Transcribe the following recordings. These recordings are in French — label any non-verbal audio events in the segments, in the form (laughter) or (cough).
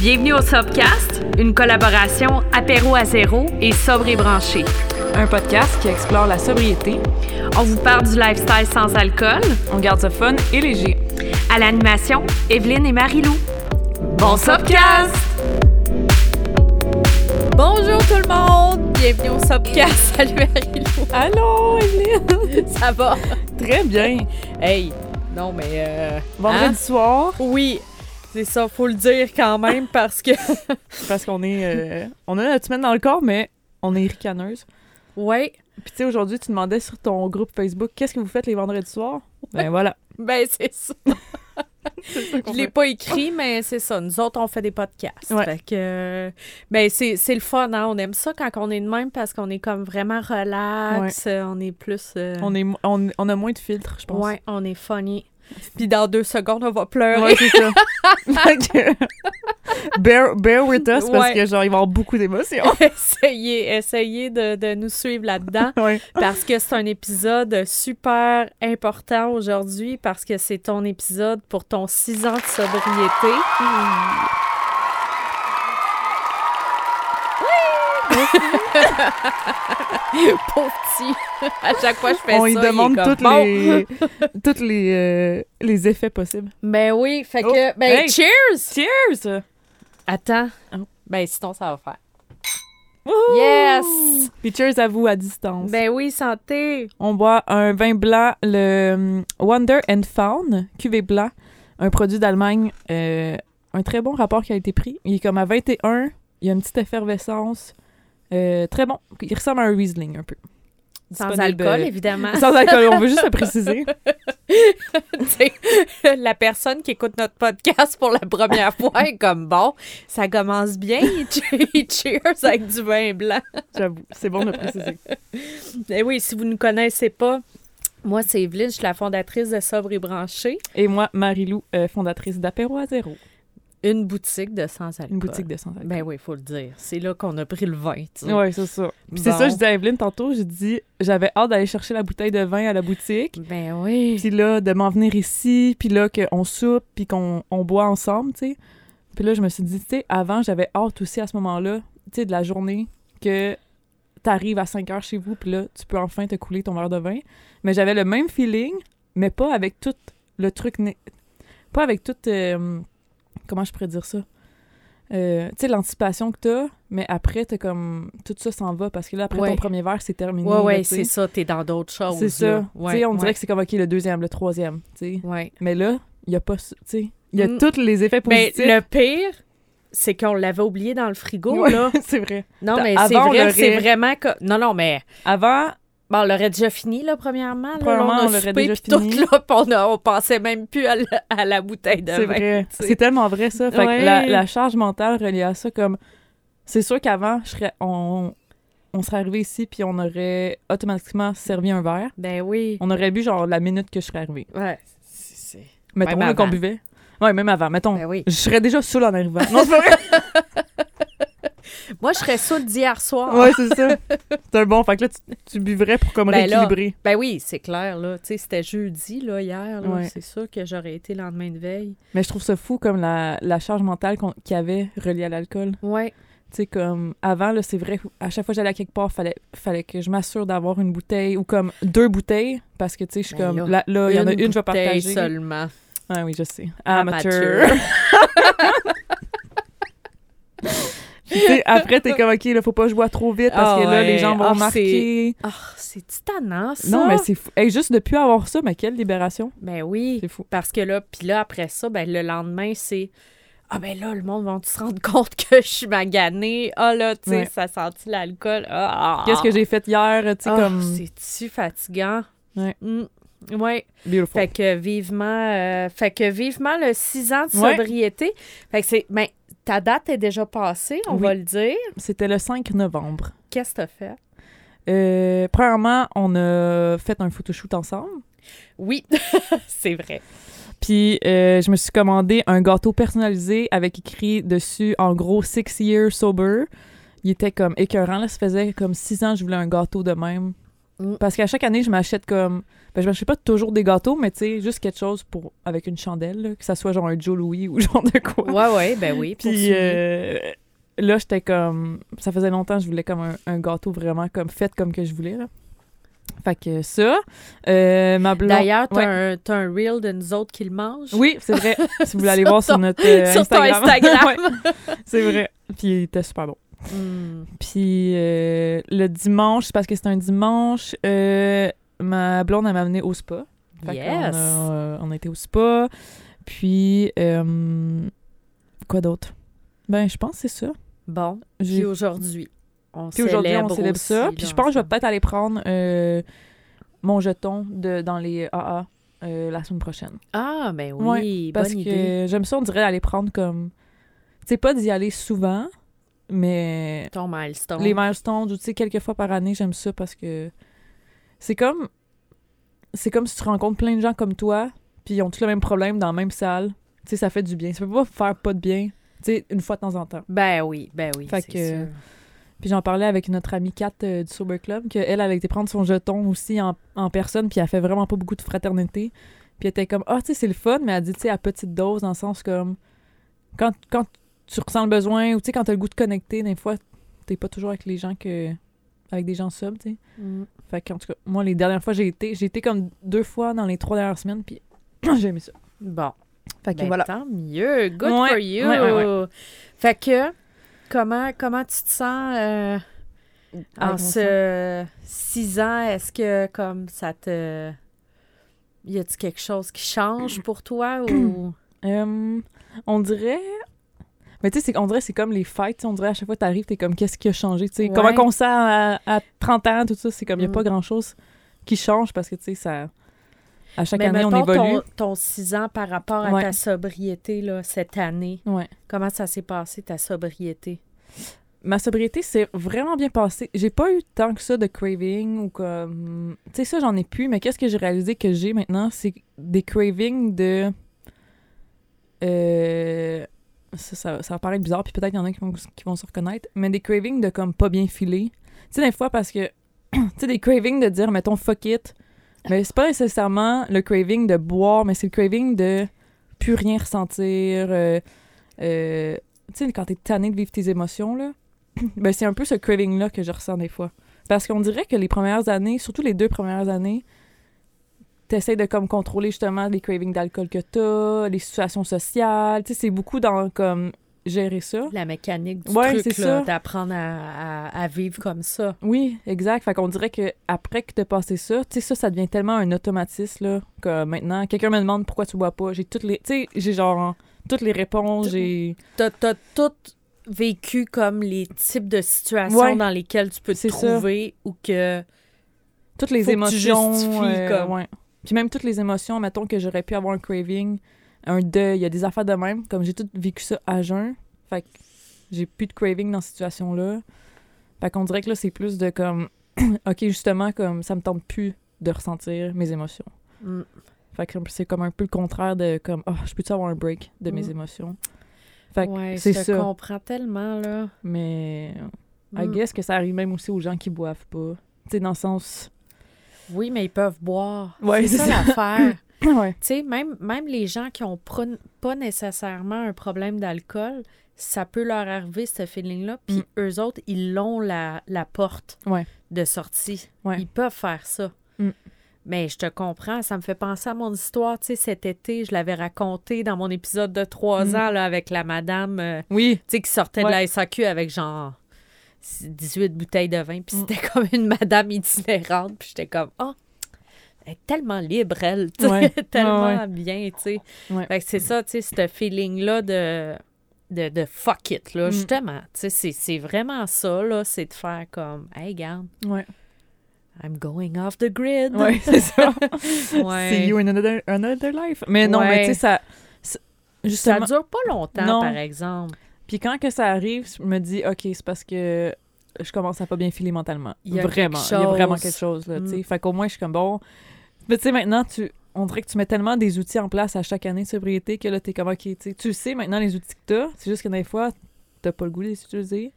Bienvenue au Sobcast, une collaboration apéro à zéro et sobre et branché. Un podcast qui explore la sobriété. On vous parle du lifestyle sans alcool. On garde ça fun et léger. À l'animation, Evelyne et Marie-Lou. Bon Sobcast! Bonjour tout le monde! Bienvenue au Sobcast. (laughs) Salut Marie-Lou. Allô, Evelyne! Ça va? Très bien. Hey, non mais... Euh, Vendredi hein? soir, Oui, c'est ça, faut le dire quand même parce que... (laughs) parce qu'on est... euh, on a notre semaine dans le corps, mais on est ricaneuse. ouais, Puis tu sais, aujourd'hui, tu demandais sur ton groupe Facebook, qu'est-ce que vous faites les vendredis soirs? Ben voilà. (laughs) ben c'est ça. (laughs) Ça Je l'ai pas écrit, mais c'est ça. Nous autres, on fait des podcasts. Ouais. Fait que, ben, c'est, c'est le fun, hein? On aime ça quand on est de même parce qu'on est comme vraiment relax. On est plus. euh, On, est, on, on a moins de filtres, je pense. Ouais, on est funny. Puis dans deux secondes, on va pleurer. Ouais, c'est ça. (laughs) Bear, bear with us parce Ouais. que genre, il va y avoir beaucoup d'émotions. (laughs) essayez, essayez de, de nous suivre là-dedans ouais. parce que c'est un épisode super important aujourd'hui parce que c'est ton épisode pour ton six ans de sobriété. (laughs) Pauvre petit. À chaque fois je fais On ça, est demande comme, toutes Bon. les, (laughs) toutes les, euh, les effets possibles. Ben oui, fait Oh, que... Ben, hey. cheers! Cheers! Attends. Oh. Ben, sinon, ça va faire. Yes! Puis cheers à vous à distance. Ben oui, santé! On boit un vin blanc, le hum, Wonder and Faun, cuvée blanc, un produit d'Allemagne. euh, un très bon rapport qui a été pris. Il est comme à 21, il y a une petite effervescence. Euh, très bon. Il ressemble à un Riesling un peu. Sans Disponible, alcool, euh, évidemment. Sans alcool, on veut juste le préciser. (laughs) La personne qui écoute notre podcast pour la première fois est comme bon, ça commence bien, cheers avec du vin blanc. J'avoue, c'est bon de le préciser. Et oui, si vous ne connaissez pas, moi c'est Evelyne, je suis la fondatrice de Sobre et Branché, Et moi, Marie-Lou, euh, fondatrice d'Apéro à zéro, une boutique de sans alcool. une boutique de sans alcool. Ben oui, il faut le dire. C'est là qu'on a pris le vin. Ouais, c'est ça. Puis c'est ça, je disais à Evelyne tantôt, j'ai dit, j'avais hâte d'aller chercher la bouteille de vin à la boutique. Ben oui. Puis là, de m'en venir ici, puis là, qu'on soupe, puis qu'on on boit ensemble, tu sais. Puis là, je me suis dit, tu sais, avant, j'avais hâte aussi à ce moment-là, tu sais, de la journée, que t'arrives à 5 heures chez vous, puis là, tu peux enfin te couler ton verre de vin. Mais j'avais le même feeling, mais pas avec tout le truc... Pas avec tout... euh, comment je pourrais dire ça? Euh, tu sais, l'anticipation que t'as, mais après, t'as comme... Tout ça s'en va, parce que là, après Ouais. ton premier verre, c'est terminé. Ouais, ouais, c'est ça, t'es dans d'autres choses. C'est ça. là. tu Ouais, sais, on dirait ouais, que c'est comme, OK, le deuxième, le troisième, tu sais. Ouais. Mais là, il y a pas... Tu sais, il y a Mm. tous les effets Mais positifs. le pire, c'est qu'on l'avait oublié dans le frigo, Ouais, là. (laughs) c'est vrai. Non, mais c'est vrai, c'est l'aurait- vraiment... que- Non, non, mais... Avant, Bon, on l'aurait déjà fini, là, premièrement. Là, Premièrement, Là, on l'aurait déjà puis tout, fini. là, on, a- on pensait même plus à, la- à la bouteille de c'est vin. tellement vrai, ça. Fait que Ouais. la, la charge mentale reliée à ça, comme... C'est sûr qu'avant, je serais... On, on serait arrivé ici, puis on aurait automatiquement servi un verre. Ben oui. On aurait bu, genre, la minute que je serais arrivé. Ouais. c'est- Mettons qu'on buvait. Ouais, même avant. Mettons, Ben oui. je serais déjà saoul en arrivant. Non, c'est vrai? (laughs) Moi, je serais saoule d'hier soir. ouais, c'est ça. C'est un bon. Fait que là, tu, tu buvrais pour comme Ben là, rééquilibrer. Ben oui, c'est clair, là. Tu sais, c'était jeudi, là, hier. là. Ouais. C'est sûr que j'aurais été le lendemain de veille. Mais je trouve ça fou, comme la, la charge mentale qu'on- qu'il y avait reliée à l'alcool. Ouais. Tu sais, comme avant, là, c'est vrai, à chaque fois que j'allais à quelque part, fallait, fallait que je m'assure d'avoir une bouteille ou comme deux bouteilles parce que, tu sais, je suis Ben comme, là, il y en a une, je vais partager. seulement. Ah oui, je sais. Amateur. Amateur. (laughs) Sais, après, t'es comme, OK, là, faut pas que je bois trop vite parce Ah que là, les gens vont Ah, remarquer. Ah, c'est titanant, ça. Non, mais c'est fou. Hey, juste de plus avoir ça, mais quelle libération. Ben oui. C'est fou. Parce que là, puis là, après ça, ben le lendemain, c'est Ah ben là, le monde va se rendre (laughs) compte que je suis maganée. Ah là, tu sais, Ouais. ça sentit l'alcool. Ah, Qu'est-ce que j'ai fait hier, tu sais, Ah, comme... C'est-tu fatigant? Ouais. Mm. Ouais. Beautiful. Fait que vivement, euh, fait que vivement le 6 ans de Ouais. sobriété. Fait que c'est, ben, ta date est déjà passée, on Oui. va le dire. C'était le 5 novembre. Qu'est-ce que t'as fait? Euh, premièrement, on a fait un photoshoot ensemble. Oui, (laughs) c'est vrai. Puis euh, je me suis commandé un gâteau personnalisé avec écrit dessus, en gros, Six Years Sober. Il était comme écœurant. Là, ça faisait comme six ans que je voulais un gâteau de même. Mm. Parce qu'à chaque année, je m'achète comme. Ben, je m'achète pas toujours des gâteaux, mais tu sais, juste quelque chose pour avec une chandelle, là, que ça soit genre un Joe Louis ou (laughs) genre de quoi. Ouais, ouais, ben oui. Puis euh, là, j'étais comme. Ça faisait longtemps que je voulais comme un, un gâteau vraiment comme fait comme que je voulais, là. Fait que ça. Euh, ma blonde. D'ailleurs, t'as Ouais. un, reel de nous autres qui le mangent. Oui, c'est vrai. si vous voulez aller (laughs) voir sur notre euh, sur ton (laughs) Instagram. Ouais, c'est vrai. Puis il était super bon. Hmm. Puis euh, le dimanche, c'est parce que c'était un dimanche, euh, ma blonde, elle m'a amené au spa. Fait Yes. a, euh, on a été au spa. Puis, quoi d'autre? Ben, je pense que c'est ça. Bon, puis aujourd'hui, on Puis aujourd'hui, on célèbre aussi, ça. Puis je pense que je vais peut-être aller prendre euh, mon jeton de, dans les AA euh, la semaine prochaine. Ah, ben oui, Ouais, Parce bonne que idée. j'aime ça, on dirait aller prendre comme... Tu sais, pas d'y aller souvent, mais Ton milestone. les milestones, ou tu sais, quelques fois par année, j'aime ça parce que c'est comme... C'est comme si tu rencontres plein de gens comme toi, puis ils ont tous le même problème dans la même salle. Tu sais, ça fait du bien. Ça peut pas faire pas de bien, tu sais, une fois de temps en temps. Ben oui, ben oui, Fait que- sûr. Puis j'en parlais avec notre amie Kat euh, du Sober Club, qu'elle, elle a été prendre son jeton aussi en, en personne, puis elle fait vraiment pas beaucoup de fraternité. Puis elle était comme, ah, tu sais, c'est le fun, mais elle dit, tu sais, à petite dose, dans le sens comme, quand, quand tu ressens le besoin, ou tu sais, quand t'as le goût de connecter, des fois, t'es pas toujours avec les gens que. avec des gens subs, tu sais. Mm. Fait qu'en tout cas, moi, les dernières fois, j'ai été, j'ai été comme deux fois dans les trois dernières semaines, puis (clears throat) j'ai aimé ça. Bon, Fait que ben, voilà. tant mieux. Good Ouais, for you. ouais, ouais, Fait que, comment, comment tu te en euh, en ce six ans? Est-ce que, comme, ça te... Y a-tu quelque chose qui change pour toi ou... Euh, (clears throat) on dirait. Mais tu sais, on dirait que c'est comme les fêtes. On dirait à chaque fois que t'arrives, t'es comme qu'est-ce qui a changé? sais Ouais. Comment qu'on sent à, à 30 ans, tout ça. C'est comme il n'y a Mm. pas grand chose qui change parce que tu sais, ça. À chaque Mais année, on évolue. Ton, ton six ans par rapport à Ouais. ta sobriété, là, cette année, Ouais. comment ça s'est passé, ta sobriété? Ma sobriété s'est vraiment bien passée. J'ai pas eu tant que ça de craving ou comme. Tu sais, ça, j'en ai plus, mais qu'est-ce que j'ai réalisé que j'ai maintenant? C'est des cravings de. Euh, Ça, ça, ça va paraître bizarre, puis peut-être qu'il y en a qui vont, qui vont se reconnaître, mais des cravings de comme pas bien filer. Tu sais, des fois, parce que. (clears throat) tu sais, des cravings de dire, mettons, fuck it. Mais c'est pas nécessairement le craving de boire, mais c'est le craving de plus rien ressentir. euh, euh, tu sais, quand t'es tanné de vivre tes émotions, là, (clears throat) ben c'est un peu ce craving-là que je ressens des fois. Parce qu'on dirait que les premières années, surtout les deux premières années, t'essayes de comme contrôler justement les cravings d'alcool que t'as, les situations sociales. Tu sais, c'est beaucoup dans comme gérer ça. La mécanique du Ouais, truc, c'est là, d'apprendre à, à- à vivre comme ça. Oui, exact. Fait qu'on dirait que après que t'as passé ça, tu sais, ça, ça devient tellement un automatisme, là, que maintenant, quelqu'un me demande pourquoi tu bois pas. J'ai toutes les. Tu sais, j'ai genre toutes les réponses, j'ai. T'as t'as tout vécu comme les types de situations Ouais. dans lesquelles tu peux te ça. trouver ou que... toutes les Faut que tu émotions. justifies, euh, comme. ouais. Puis même toutes les émotions, mettons que j'aurais pu avoir un craving, un deuil, il y a des affaires de même. Comme j'ai tout vécu ça à jeun, fait que j'ai plus de craving dans cette situation-là. Fait qu'on dirait que là, c'est plus de comme, (clears throat) ok, justement, comme ça me tente plus de ressentir mes émotions. Mm. Fait que c'est comme un peu le contraire de comme, oh, je peux-tu avoir un break de mes Mm. émotions? Fait que Ouais, c'est je ça. comprends tellement, là. Mais I Mm. guess que ça arrive même aussi aux gens qui boivent pas. Tu sais, dans le sens. Oui, mais ils peuvent boire. Ouais, c'est ça ça. l'affaire. (coughs) ouais. tu sais, même, même les gens qui ont pr- pas nécessairement un problème d'alcool, ça peut leur arriver, ce feeling-là. Puis Mm. eux autres, ils l'ont la, la porte Ouais. de sortie. Ils peuvent faire ça. Mm. Mais je te comprends, ça me fait penser à mon histoire, tu sais, cet été, je l'avais raconté dans mon épisode de trois Mm. ans, là, avec la madame, euh, Oui. tu sais, qui sortait de la SAQ avec genre 18 bouteilles de vin, puis Mm. c'était comme une madame itinérante, puis j'étais comme, oh, elle est tellement libre, elle, Ouais. (laughs) tellement Ouais, bien, tu sais. Ouais. Fait que c'est ça, tu sais, ce feeling-là de, de, de fuck it, là, Mm. justement. Tu sais, c'est- vraiment ça, là, c'est de faire comme, hey, Ouais. I'm going off the grid. Ouais, (laughs) c'est ça. Ouais. See you in another, another life. Mais non, mais tu sais, ça. ça- Ça Justement. dure pas longtemps, Non. par exemple. Puis quand que ça arrive, je me dis, OK, c'est parce que je commence à pas bien filer mentalement. Il y a vraiment. quelque Il y a vraiment quelque chose, là, tu sais. Mm. Fait qu'au moins, je suis comme bon. Mais tu sais, maintenant, tu. On dirait que tu mets tellement des outils en place à chaque année de sobriété que là, t'es comme, OK, tu sais, tu sais maintenant les outils que t'as. C'est juste que des fois, t'as pas le goût de les utiliser.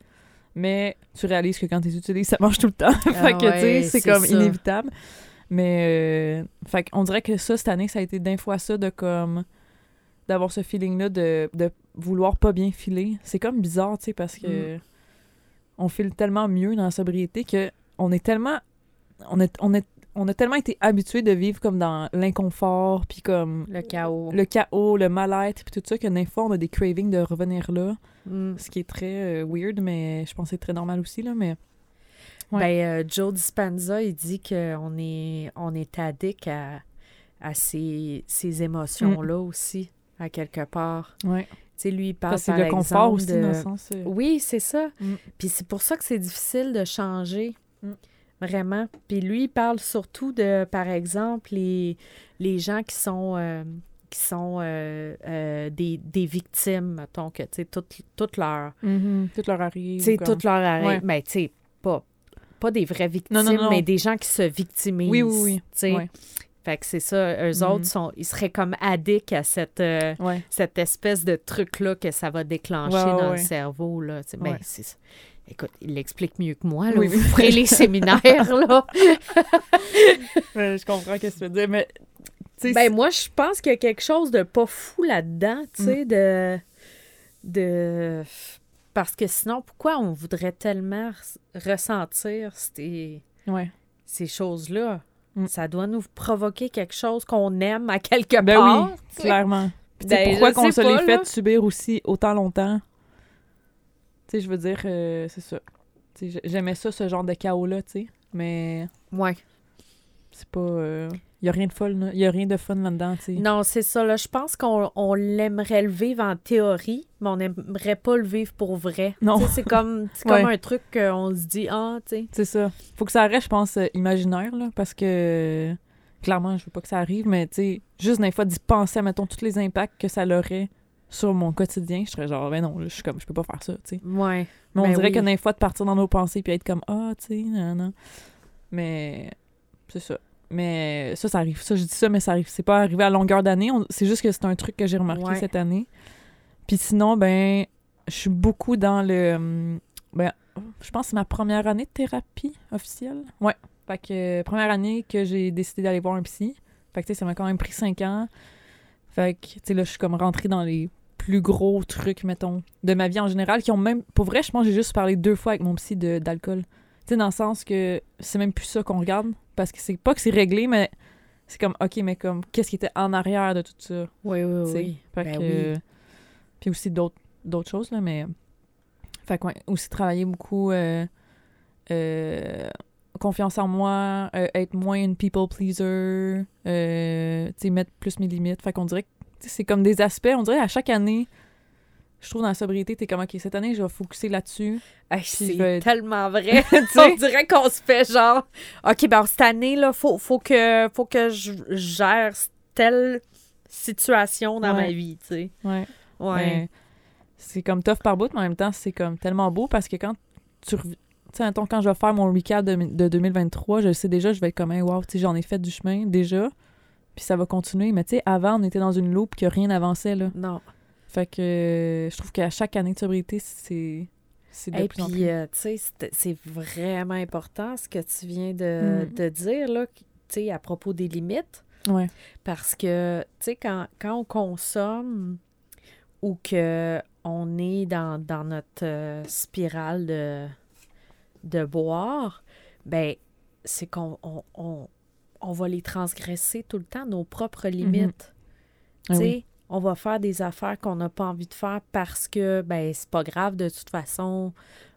Mais tu réalises que quand tu les utilises, ça marche tout le temps. (laughs) fait Ah que, tu sais, c'est comme ça. inévitable. Mais, euh, fait qu'on dirait que ça, cette année, ça a été d'un fois ça de comme. D'avoir ce feeling-là de, de vouloir pas bien filer. C'est comme bizarre, tu sais, parce que. On file tellement mieux dans la sobriété que on est tellement. On, est, on, est, on a tellement été habitués de vivre comme dans l'inconfort, puis comme Le chaos. le chaos, le mal-être, puis tout ça, que d'un fois, on a des cravings de revenir là. Mm. Ce qui est très euh, weird, mais je pense que c'est très normal aussi, là, mais... Ouais. Ben, euh, Joe Dispenza, il dit qu'on est, on est addict à, à ces, ces émotions-là aussi, à quelque part. Ouais. Tu sais, lui, il parle Parce par c'est le confort aussi, de- dans le sens... euh, Oui, c'est ça. Mm. Puis c'est pour ça que c'est difficile de changer. Mm. Vraiment. Puis lui, il parle surtout de, par exemple, les, les gens qui sont, euh, qui sont euh, euh, des, des victimes, mettons, que, tu sais, toute, toute leur... mhm, Tout leur arrive. Tu sais, toute leur arrêt. Ouais. Mais tu sais, pas, pas des vraies victimes, Non, non, non. mais des gens qui se victimisent. Oui, oui, oui. tu sais. Ouais. Fait que c'est ça, eux Mhm. autres, sont, ils seraient comme addicts à cette, euh, Ouais. cette espèce de truc-là que ça va déclencher Ouais, ouais, dans ouais. le cerveau. Là. Ben, Ouais. c'est ça. Écoute, il l'explique mieux que moi. Là. Oui, Vous ferez les séminaires, là. (laughs) Je comprends ce que tu veux dire, mais... Ben, moi, je pense qu'il y a quelque chose de pas fou là-dedans, tu Mm. sais, de... de... Parce que sinon, pourquoi on voudrait tellement res- ressentir ces, ces choses-là? Mm. Ça doit nous provoquer quelque chose qu'on aime à quelque Ben part. oui, clairement. Puis, Ben, pourquoi qu'on se les pas, fait subir aussi autant longtemps? Tu sais, je veux dire, euh, c'est ça. J'aimais ça, ce genre de chaos-là, tu sais, mais Ouais. c'est pas... Il y a rien de. Il y a rien de fun là-dedans, tu sais. Non, c'est ça. Là. Je pense qu'on on l'aimerait le vivre en théorie, mais on n'aimerait pas le vivre pour vrai. Non. C'est comme, (laughs) c'est Ouais. comme un truc qu'on se dit, ah, tu sais. C'est ça. Faut que ça reste, je pense, euh, imaginaire, là, parce que clairement, je veux pas que ça arrive, mais tu sais, juste des fois d'y penser, mettons, tous les impacts que ça aurait sur mon quotidien, je serais genre, ben non, je suis comme, je peux pas faire ça, tu sais. Ouais. Mais on Ben dirait oui. que des fois, de partir dans nos pensées puis être comme, ah, tu sais, non, non. Mais c'est ça. Mais ça, ça arrive. Ça, je dis ça, mais ça arrive. C'est pas arrivé à longueur d'année. On- C'est juste que c'est un truc que j'ai remarqué Ouais. cette année. Puis sinon, ben, je suis beaucoup dans le. hum, Ben, je pense que c'est ma première année de thérapie officielle. Ouais. Fait que euh, première année que j'ai décidé d'aller voir un psy. Fait que, tu sais, ça m'a quand même pris cinq ans. Fait que, tu sais, là, je suis comme rentrée dans les plus gros trucs, mettons, de ma vie en général, qui ont même... Pour vrai, je pense que j'ai juste parlé deux fois avec mon psy de- d'alcool. Tu sais, dans le sens que c'est même plus ça qu'on regarde, parce que c'est pas que c'est réglé, mais c'est comme, OK, mais comme, qu'est-ce qui était en arrière de tout ça? Oui, oui, oui. Fait Ben que... oui. Puis aussi d'autres d'autres choses, là, mais... Fait que, ouais, aussi travailler beaucoup... euh, euh, confiance en moi, euh, être moins une people pleaser, euh, mettre plus mes limites. Fait qu'on dirait que c'est comme des aspects, on dirait à chaque année, je trouve dans la sobriété, t'es comme, OK, cette année, je vais focuser là-dessus. Hey, c'est vais- tellement vrai. (laughs) (laughs) On dirait qu'on se fait genre, OK, ben cette année, là, faut, faut, que, faut que je gère telle situation dans Ouais. ma vie, tu sais. Ouais. Ouais. Mais c'est comme tough par bout, mais en même temps, c'est comme tellement beau parce que quand tu rev- tu sais, quand je vais faire mon recap de, de 2023, je sais déjà, je vais être comme, hey, wow, tu sais, j'en ai fait du chemin déjà, puis ça va continuer. Mais tu sais, avant, on était dans une loupe que rien n'avançait, là. Non. Fait que euh, je trouve qu'à chaque année de sobriété, c'est Et puis, euh, tu sais, c'est- vraiment important ce que tu viens de, Mm. de dire, là, tu sais, à propos des limites. Ouais. Parce que, tu sais, quand, quand on consomme ou que on est dans, dans notre euh, spirale de, de boire, ben c'est qu'on on, on- on va les transgresser tout le temps, nos propres limites. Ah Tu sais, oui. On va faire des affaires qu'on n'a pas envie de faire parce que, ben, c'est pas grave, de toute façon,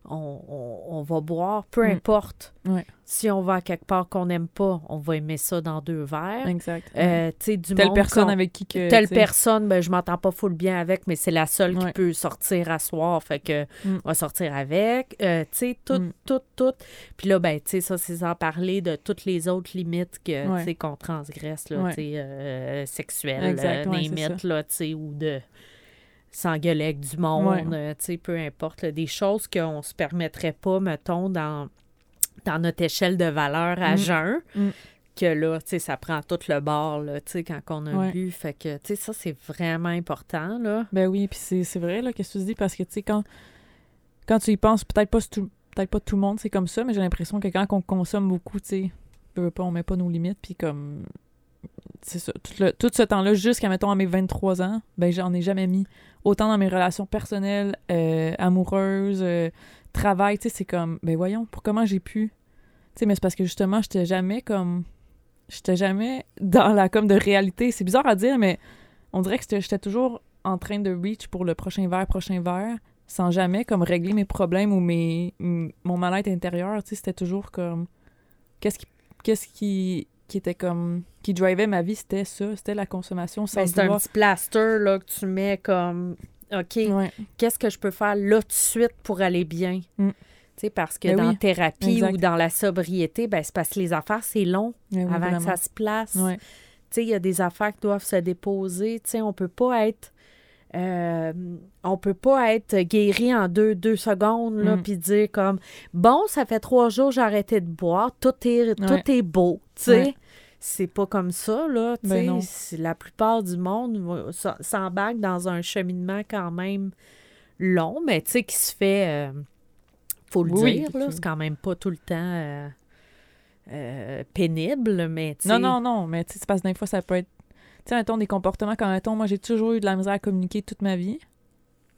on, on- on va boire, peu Mm. importe. Ouais. Si on va à quelque part qu'on n'aime pas, on va aimer ça dans deux verres. Exact. Euh, du Telle monde personne avec qui que. Telle personne, ben, je m'entends pas full bien avec, mais c'est la seule qui peut sortir à soir. Fait que Mm. on va sortir avec. Euh, tu sais, tout, Mm. tout, tout. Puis là, ben, tu sais, ça, c'est sans parler de toutes les autres limites que, Ouais. qu'on transgresse, là, euh, sexuelles, Exact, euh, là, tu sais, ou de s'engueuler avec du monde, Ouais. euh, tu sais, peu importe. là, des choses qu'on se permettrait pas, mettons, dans, dans notre échelle de valeur à Mm. jeun. Mm. Que là, tu sais, ça prend tout le bord, là, tu sais, quand on a Ouais. bu. Fait que, tu sais, ça, c'est vraiment important, là. Ben oui, puis c'est vrai, là, qu'est-ce que tu dis, parce que, tu sais, quand, quand tu y penses, peut-être pas tout, peut-être pas tout le monde, c'est comme ça, mais j'ai l'impression que quand on consomme beaucoup, tu sais, on met pas nos limites, puis comme c'est ça, tout, le- tout ce temps-là, jusqu'à, mettons, à mes 23 ans, ben, j'en ai jamais mis. Autant dans mes relations personnelles, euh, amoureuses, euh, travail, tu sais, c'est comme, ben voyons, pour comment j'ai pu. Tu sais, mais c'est parce que justement, j'étais jamais comme. J'étais jamais dans la comme de réalité. C'est bizarre à dire, mais on dirait que j'étais- toujours en train de reach pour le prochain verre, prochain verre, sans jamais comme régler mes problèmes ou mes, mon mal-être intérieur. Tu sais, c'était toujours comme. Qu'est-ce qui, qu'est-ce qui, qui était comme. qui drivait ma vie, c'était ça, c'était la consommation sans Ben, c'est un petit plaster là, que tu mets comme OK, Ouais. qu'est-ce que je peux faire là tout de suite pour aller bien? Mm. Tu sais, parce que Ben dans oui, la thérapie exact. ou dans la sobriété, ben, c'est parce que les affaires, c'est long oui, avant que ça se place. Ouais. Tu sais, il y a des affaires qui doivent se déposer. Tu sais, on peut pas être. Euh, on peut pas être guéri en deux, deux secondes, là, Mm. puis dire comme bon, ça fait trois jours j'ai arrêté de boire, tout est, tout Ouais. est beau, tu sais. Ouais. C'est pas comme ça, là, tu Ben La plupart du monde s'embarque dans un cheminement quand même long, mais tu sais, qui se fait, euh, faut le Oui, dire, là, c'est quand même pas tout le temps euh, euh, pénible, mais. Non, non, non, mais tu sais, c'est parce que des fois, ça peut être. Tu sais, mettons, des comportements quand, mettons, moi, j'ai toujours eu de la misère à communiquer toute ma vie.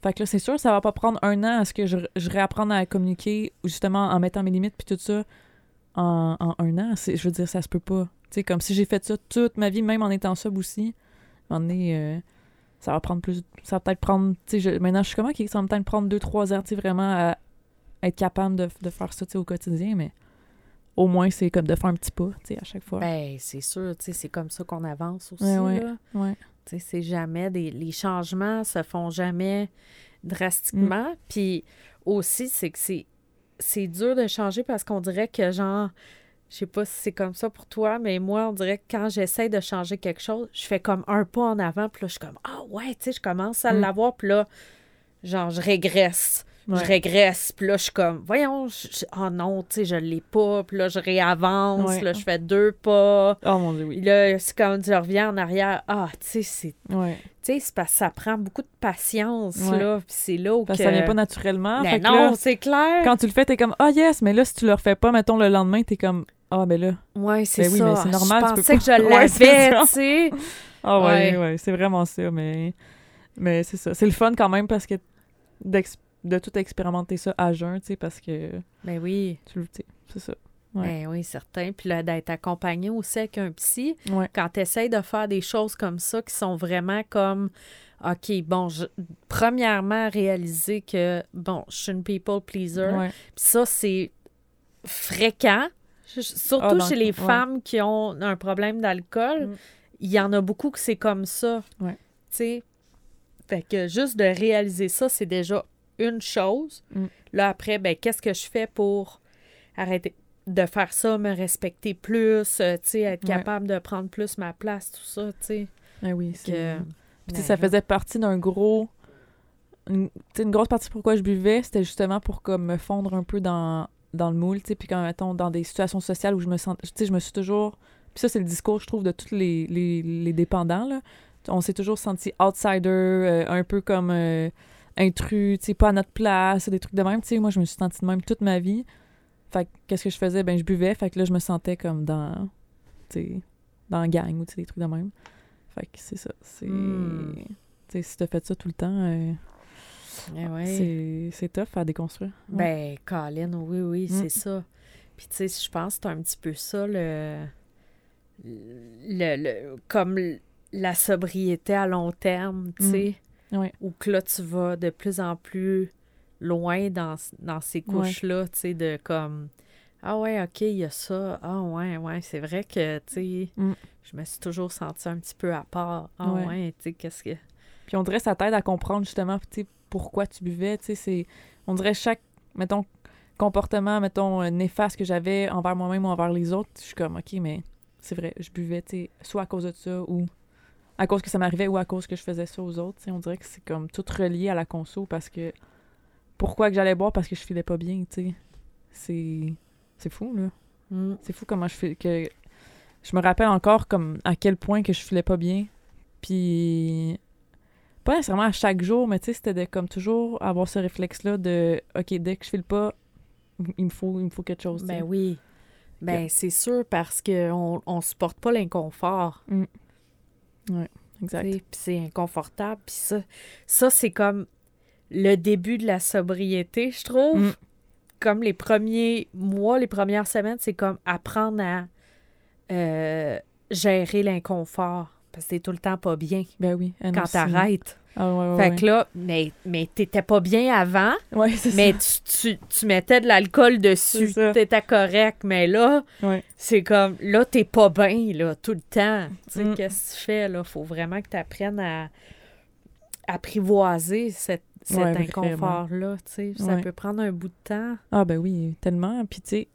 Fait que là, c'est sûr, ça va pas prendre un an à ce que je, je réapprenne à communiquer, justement, en mettant mes limites, puis tout ça, en, en un an. Je veux dire, ça se peut pas. Tu sais, comme si j'ai fait ça toute ma vie, même en étant sub aussi, euh, ça va prendre plus. Ça va peut-être prendre. Tu sais, maintenant, je suis comment, ça va peut-être prendre deux, trois ans, tu sais, vraiment à être capable de, de faire ça, tu sais, au quotidien, mais au moins, c'est comme de faire un petit pas, tu sais, à chaque fois. Ben, c'est sûr, tu sais, c'est comme ça qu'on avance aussi, Ouais, ouais. là. ouais. Tu sais, c'est jamais des... Les changements se font jamais drastiquement. Puis aussi, c'est que c'est... C'est dur de changer parce qu'on dirait que, genre... Je sais pas si c'est comme ça pour toi, mais moi, on dirait que quand j'essaie de changer quelque chose, je fais comme un pas en avant, puis là, je suis comme, ah ouais, tu sais, je commence à Mm. l'avoir, puis là, genre, je régresse. Ouais. Je régresse, puis là, je suis comme, voyons, je- je- oh non, tu sais, je l'ai pas, puis là, je réavance, Ouais. là, je fais deux pas. Oh mon dieu, Puis oui. là, c'est comme je reviens en arrière. Ah, tu sais, c'est Ouais. tu sais, c'est parce que ça prend beaucoup de patience, Ouais. là. Puis c'est là où Parce que... que ça vient pas naturellement. Ben fait que non, c'est clair. quand tu le fais, t'es comme, ah yes, mais là, si tu le refais pas, mettons, le lendemain, t'es comme, ah ben là. Ouais, c'est Ben oui, ça. mais c'est normal, Je tu peux pensais que pas- je (laughs) Ouais, c'est l'avais, ça. tu sais. (laughs) Ah ouais, Ouais. ouais, c'est vraiment ça, mais. Mais c'est ça. C'est le fun quand même parce que d'ex- de tout expérimenter ça à jeun, tu sais, parce que Ben oui. tu le c'est ça. Ouais. Ben oui, certain. Puis là, d'être accompagné aussi avec un psy, Ouais. quand tu essaies de faire des choses comme ça qui sont vraiment comme OK, bon, je- premièrement, réaliser que, bon, je suis une people pleaser. Ouais. Puis ça, c'est fréquent, Je- surtout Ah, chez les femmes qui ont un problème d'alcool. Mm. Il y en a beaucoup que c'est comme ça. Tu sais? Fait que juste de réaliser ça, c'est déjà une chose. Mm. Là, après, ben, qu'est-ce que je fais pour arrêter de faire ça, me respecter plus, euh, tu sais, être Ouais. capable de prendre plus ma place, tout ça, tu sais. Ah oui, c'est. Que- Puis, Ben ça faisait partie d'un gros. Une, une grosse partie pourquoi je buvais, c'était justement pour comme, me fondre un peu dans, dans le moule, tu sais, puis quand, mettons, dans des situations sociales où je me sens. Tu sais, je me suis toujours. Puis ça, c'est le discours, je trouve, de tous les, les, les dépendants, là. On s'est toujours senti outsider, euh, un peu comme euh, intrus, tu sais, pas à notre place, des trucs de même. Tu sais, moi, je me suis sentie de même toute ma vie. Fait que, qu'est-ce que je faisais? Ben, je buvais, fait que là, je me sentais comme dans. Tu sais, dans la gang ou tu sais, des trucs de même. Fait que c'est ça. C'est. Hmm. Tu sais, si t'as fait ça tout le temps, euh, Eh ouais. c'est c'est tough à déconstruire. Ouais. Ben, Colin, oui, oui, Mm. c'est ça. Puis, tu sais, je pense que c'est un petit peu ça, le, le, le- comme la sobriété à long terme, tu Mm. Ouais. où que là, tu vas de plus en plus loin dans, dans ces couches-là, tu sais, de comme, ah ouais, OK, il y a ça, ah ouais, ouais, c'est vrai que, tu sais, Mm. je me suis toujours sentie un petit peu à part. Ah Ouais. ouais, tu sais, qu'est-ce que... Puis on dirait ça t'aide à comprendre justement tu sais, pourquoi tu buvais. tu sais, c'est On dirait chaque, mettons, comportement, mettons, euh, néfaste que j'avais envers moi-même ou envers les autres, je suis comme, OK, mais c'est vrai, je buvais, tu sais, soit à cause de ça ou à cause que ça m'arrivait ou à cause que je faisais ça aux autres. tu sais, On dirait que c'est comme tout relié à la conso parce que pourquoi que j'allais boire parce que je filais pas bien, tu sais. C'est c'est fou, là. Mm. C'est fou comment je fais que je me rappelle encore comme à quel point que je filais pas bien. Puis pas nécessairement à chaque jour, mais tu sais, c'était de comme toujours avoir ce réflexe-là de OK, dès que je file pas, il me faut, il me faut quelque chose. tu sais. Ben oui. Ben c'est sûr parce qu'on on supporte pas l'inconfort. exact. Tu sais, Puis c'est inconfortable. Puis ça, ça c'est comme le début de la sobriété, je trouve. Mm. Comme les premiers mois, les premières semaines, c'est comme apprendre à euh, gérer l'inconfort. Parce que t'es tout le temps pas bien Ben oui. quand t'arrêtes. Ah ouais, ouais, Fait que là, mais, mais t'étais pas bien avant, Ouais, c'est mais tu, tu, tu mettais de l'alcool dessus. C'est ça. T'étais correct. Mais là, ça. Ouais. c'est comme, là, t'es pas bien, là, tout le temps. Tu sais, Mm. qu'est-ce que tu fais, là? Faut vraiment que tu apprennes à apprivoiser cette, cet Ouais, inconfort-là, tu sais. Ça Ouais. peut prendre un bout de temps. Ah ben oui, tellement. Puis tu sais,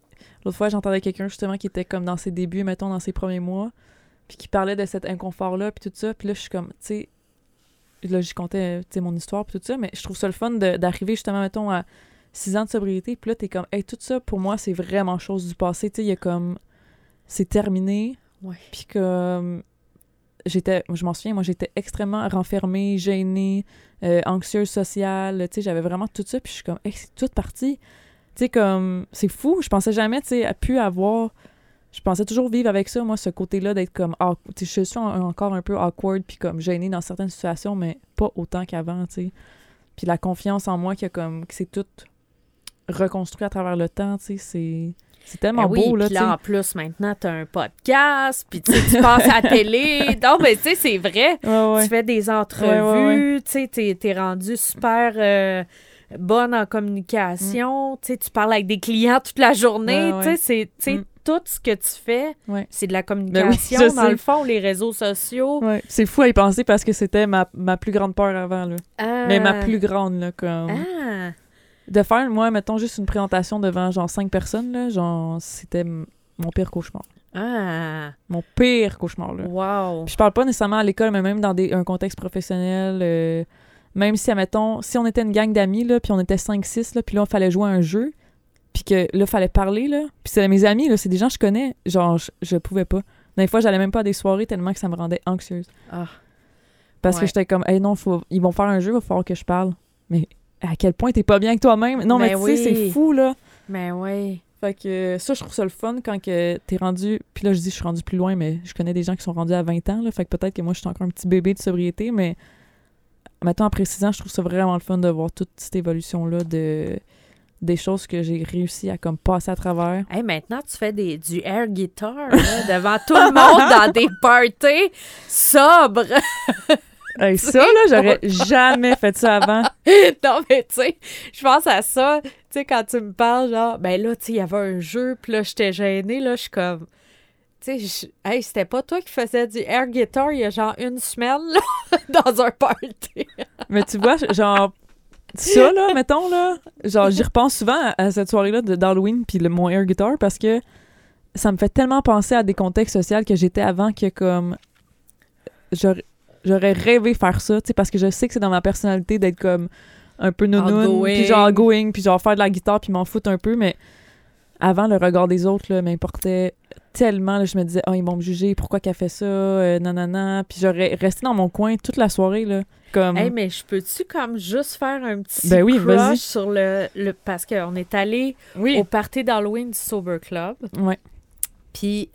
l'autre fois, j'entendais quelqu'un justement qui était comme dans ses débuts, mettons, dans ses premiers mois, puis qui parlait de cet inconfort-là, puis tout ça. Puis là, je suis comme, tu sais, là, je comptais, tu sais, mon histoire, puis tout ça, mais je trouve ça le fun d'arriver justement, mettons, à six ans de sobriété, puis là, t'es comme, hey, tout ça, pour moi, c'est vraiment chose du passé. Tu sais, il y a comme, c'est terminé, puis comme, j'étais, je m'en souviens, moi, j'étais extrêmement renfermée, gênée, euh, anxieuse sociale, tu sais, j'avais vraiment tout ça, puis je suis comme, hey, c'est toute partie. Tu sais, comme, c'est fou, je pensais jamais, tu sais, à pu avoir, je pensais toujours vivre avec ça, moi, ce côté-là d'être comme, ah, je suis en- encore un peu awkward, puis comme gênée dans certaines situations, mais pas autant qu'avant, tu sais. Puis la confiance en moi qui a comme, qui s'est toute reconstruit à travers le temps, tu sais, c'est... C'est tellement Ben oui, beau, là, tu en plus, maintenant, t'as un podcast, puis tu passes à la télé. (laughs) Non, mais tu sais, c'est vrai. Ouais, ouais. Tu fais des entrevues, Ouais, tu sais, t'es, t'es rendu super euh, bonne en communication, tu sais, tu parles avec des clients toute la journée, tu sais, c'est, Mm. Tout ce que tu fais, Ouais. c'est de la Ben communication, oui, dans sais. le fond, les réseaux sociaux. Ouais. C'est fou à y penser parce que c'était ma, ma plus grande peur avant, là. Mais ma plus grande, là, comme... Ah, De faire, moi, mettons, juste une présentation devant, genre, cinq personnes, là, genre, c'était mon pire cauchemar. ah, Mon pire cauchemar, là. wow. Puis je parle pas nécessairement à l'école, mais même dans des, un contexte professionnel. euh, même si, admettons, si on était une gang d'amis, là, puis on était 5-6, là, puis là, il fallait jouer à un jeu, puis que là, il fallait parler, là. Puis c'est mes amis, là, c'est des gens que je connais. Genre, je, je pouvais pas. Des fois, j'allais même pas à des soirées tellement que ça me rendait anxieuse. Ah. Parce que j'étais comme, hey, non, faut, ils vont faire un jeu, il va falloir que je parle. Mais à quel point t'es pas bien avec toi-même? Non, mais Ben tu sais, oui. c'est fou, là. Mais oui. Fait que euh, ça, je trouve ça le fun quand que t'es rendu. Puis là, je dis, je suis rendu plus loin, mais je connais des gens qui sont rendus à 20 ans, là. Fait que peut-être que moi, je suis encore un petit bébé de sobriété, mais maintenant, en précisant, je trouve ça vraiment le fun de voir toute cette évolution-là de des choses que j'ai réussi à comme passer à travers. Hey, maintenant, tu fais des, du air guitar là, (laughs) devant tout le monde dans des parties sobres. (laughs) Hey, ça, là, j'aurais jamais fait ça avant. (laughs) non, mais tu sais, je pense à ça. Tu sais, quand tu me parles, genre, ben là, tu sais, il y avait un jeu, puis là, j'étais gênée, là, je suis comme. Tu sais, hey, c'était pas toi qui faisais du air guitar il y a genre une semaine, là, dans un party. Mais tu vois, genre, ça, là, mettons, là, genre, j'y repense souvent à, à cette soirée-là de- d'Halloween puis le, mon air guitar parce que ça me fait tellement penser à des contextes sociaux que j'étais avant que, comme, j'aurais rêvé faire ça, tu sais, parce que je sais que c'est dans ma personnalité d'être comme un peu nounoun, puis genre going, puis genre faire de la guitare, puis m'en foutre un peu, mais avant, le regard des autres, là, m'importait tellement, là, je me disais, oh, ils vont me juger, pourquoi qu'elle fait ça, euh, nanana, puis j'aurais resté dans mon coin toute la soirée, là, comme... Hey, mais je peux-tu comme juste faire un petit Ben oui, crush sur le, le. Parce qu'on est allé oui, au party d'Halloween du Sober Club. ouais. Puis,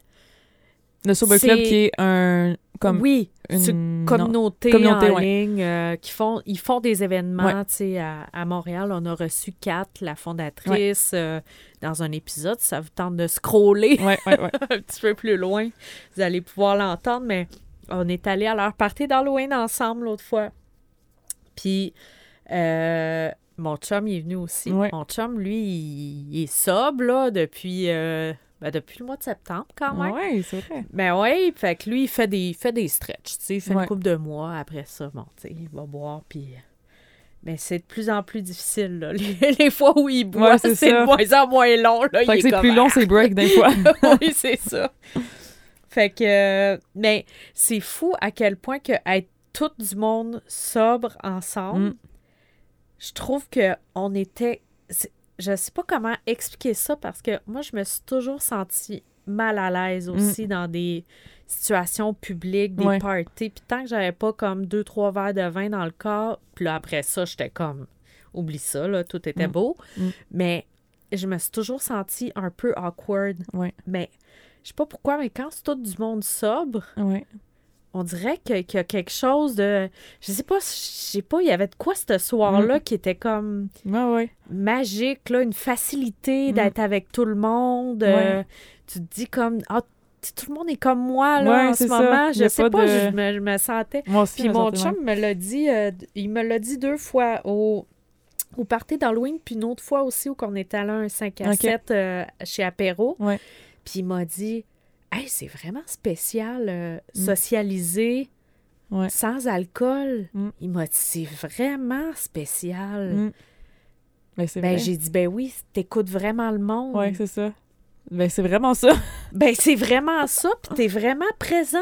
Le Sober Club qui est un comme oui, une communauté, Communauté, en ouais. ligne euh, qui font ils font des événements Ouais. tu sais à, à Montréal. On a reçu Kat la fondatrice euh, dans un épisode. Si ça vous tente de scroller Ouais, ouais, ouais. (laughs) un petit peu plus loin. Vous allez pouvoir l'entendre mais on est allé à leur party d'Halloween ensemble l'autre fois. Puis euh, mon chum il est venu aussi. Mon chum lui il, il est sobre là depuis euh, ben, depuis le mois de septembre quand même Ouais, c'est vrai. ben oui, fait que lui, il fait des, il fait des stretches, tu sais, il fait Ouais. une couple de mois après ça, bon, tu sais, il va boire, puis... Mais c'est de plus en plus difficile, là. (laughs) Les, les fois où il boit, Ouais, c'est de moins en moins long, là. Fait il que est c'est plus long, c'est break des fois. ah, (laughs) oui, c'est ça. Fait que... euh, mais c'est fou à quel point que être tout du monde sobre ensemble, Mm. je trouve que on était... Je sais pas comment expliquer ça, parce que moi, je me suis toujours sentie mal à l'aise aussi dans des situations publiques, des Mm. Ouais. parties. Puis tant que j'avais pas comme deux, trois verres de vin dans le corps, puis là, après ça, j'étais comme, oublie ça, là, tout était Mm. beau. Mm. Mais je me suis toujours sentie un peu awkward. Ouais. Mais je sais pas pourquoi, mais quand c'est tout du monde sobre, Ouais. On dirait que- qu'il y a quelque chose de. Je sais pas, je sais pas, il y avait de quoi ce soir-là Mm. qui était comme Ouais, ouais. magique, là, une facilité Mm. d'être avec tout le monde. euh, tu te dis comme. Ah, tout le monde est comme moi, là, en ce ça. moment. Je sais pas pas, de- je, me, je me sentais. Moi aussi, Puis me mon chum me l'a dit, euh, il me l'a dit deux fois au, au party d'Halloween, puis une autre fois aussi où on était allé à un 5 à Ok. 7 euh, chez Apéro. Puis il m'a dit Hey, c'est vraiment spécial, euh, Mm. socialiser Ouais. sans alcool. Mm. Il m'a dit C'est vraiment spécial. Mm. Ben, Ben, j'ai dit Ben oui, t'écoutes vraiment le monde. Ouais, c'est ça. Ben, c'est vraiment ça. (laughs) ben, c'est vraiment ça, puis t'es vraiment présent.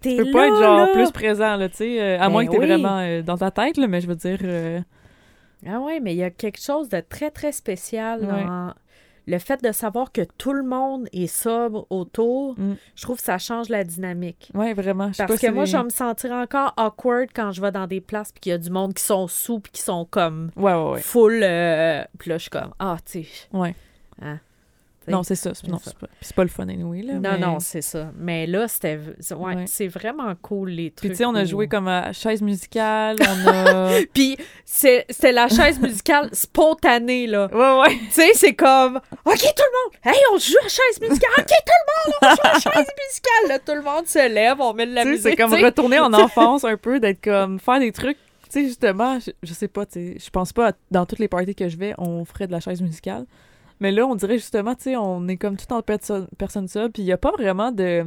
T'es Tu peux là, pas être genre là. plus présent, là, tu sais. euh, à Ben moins que t'es oui. vraiment euh, dans ta tête, là, mais je veux dire. euh, Ah ouais, mais il y a quelque chose de très, très spécial Ouais. dans le fait de savoir que tout le monde est sobre autour. Mm. Je trouve que ça change la dynamique. Ouais, vraiment. Je Parce que si- moi, je vais me sentir encore awkward quand je vais dans des places puis qu'il y a du monde qui sont sous puis qui sont comme Ouais, ouais, ouais. full. euh, puis là, je suis comme, ah, tu sais. Ouais. Hein, t'sais. Non, c'est ça. c'est- Non, ça. c'est pas, c'est pas le fun anyway, là. Non, mais- non, c'est ça. Mais là, c'était. c'est- Ouais, Ouais. c'est vraiment cool, les trucs. Puis, tu sais, on a où- joué comme à chaise musicale, on a. (laughs) Puis c'est- c'était la chaise musicale (laughs) spontanée, là. ouais, ouais. Tu sais, c'est comme, OK, tout le monde, hey, on joue à chaise musicale. OK, tout le monde, on joue à (laughs) chaise musicale. Là, tout le monde se lève, on met de la musique. c'est comme retourner en enfance un peu, d'être comme. faire des trucs. Tu sais, justement, je, je sais pas, tu sais, je pense pas, à- dans toutes les parties que je vais, on ferait de la chaise musicale. Mais là, on dirait justement, tu sais, on est comme tout en perso personne seule, puis il y a pas vraiment de.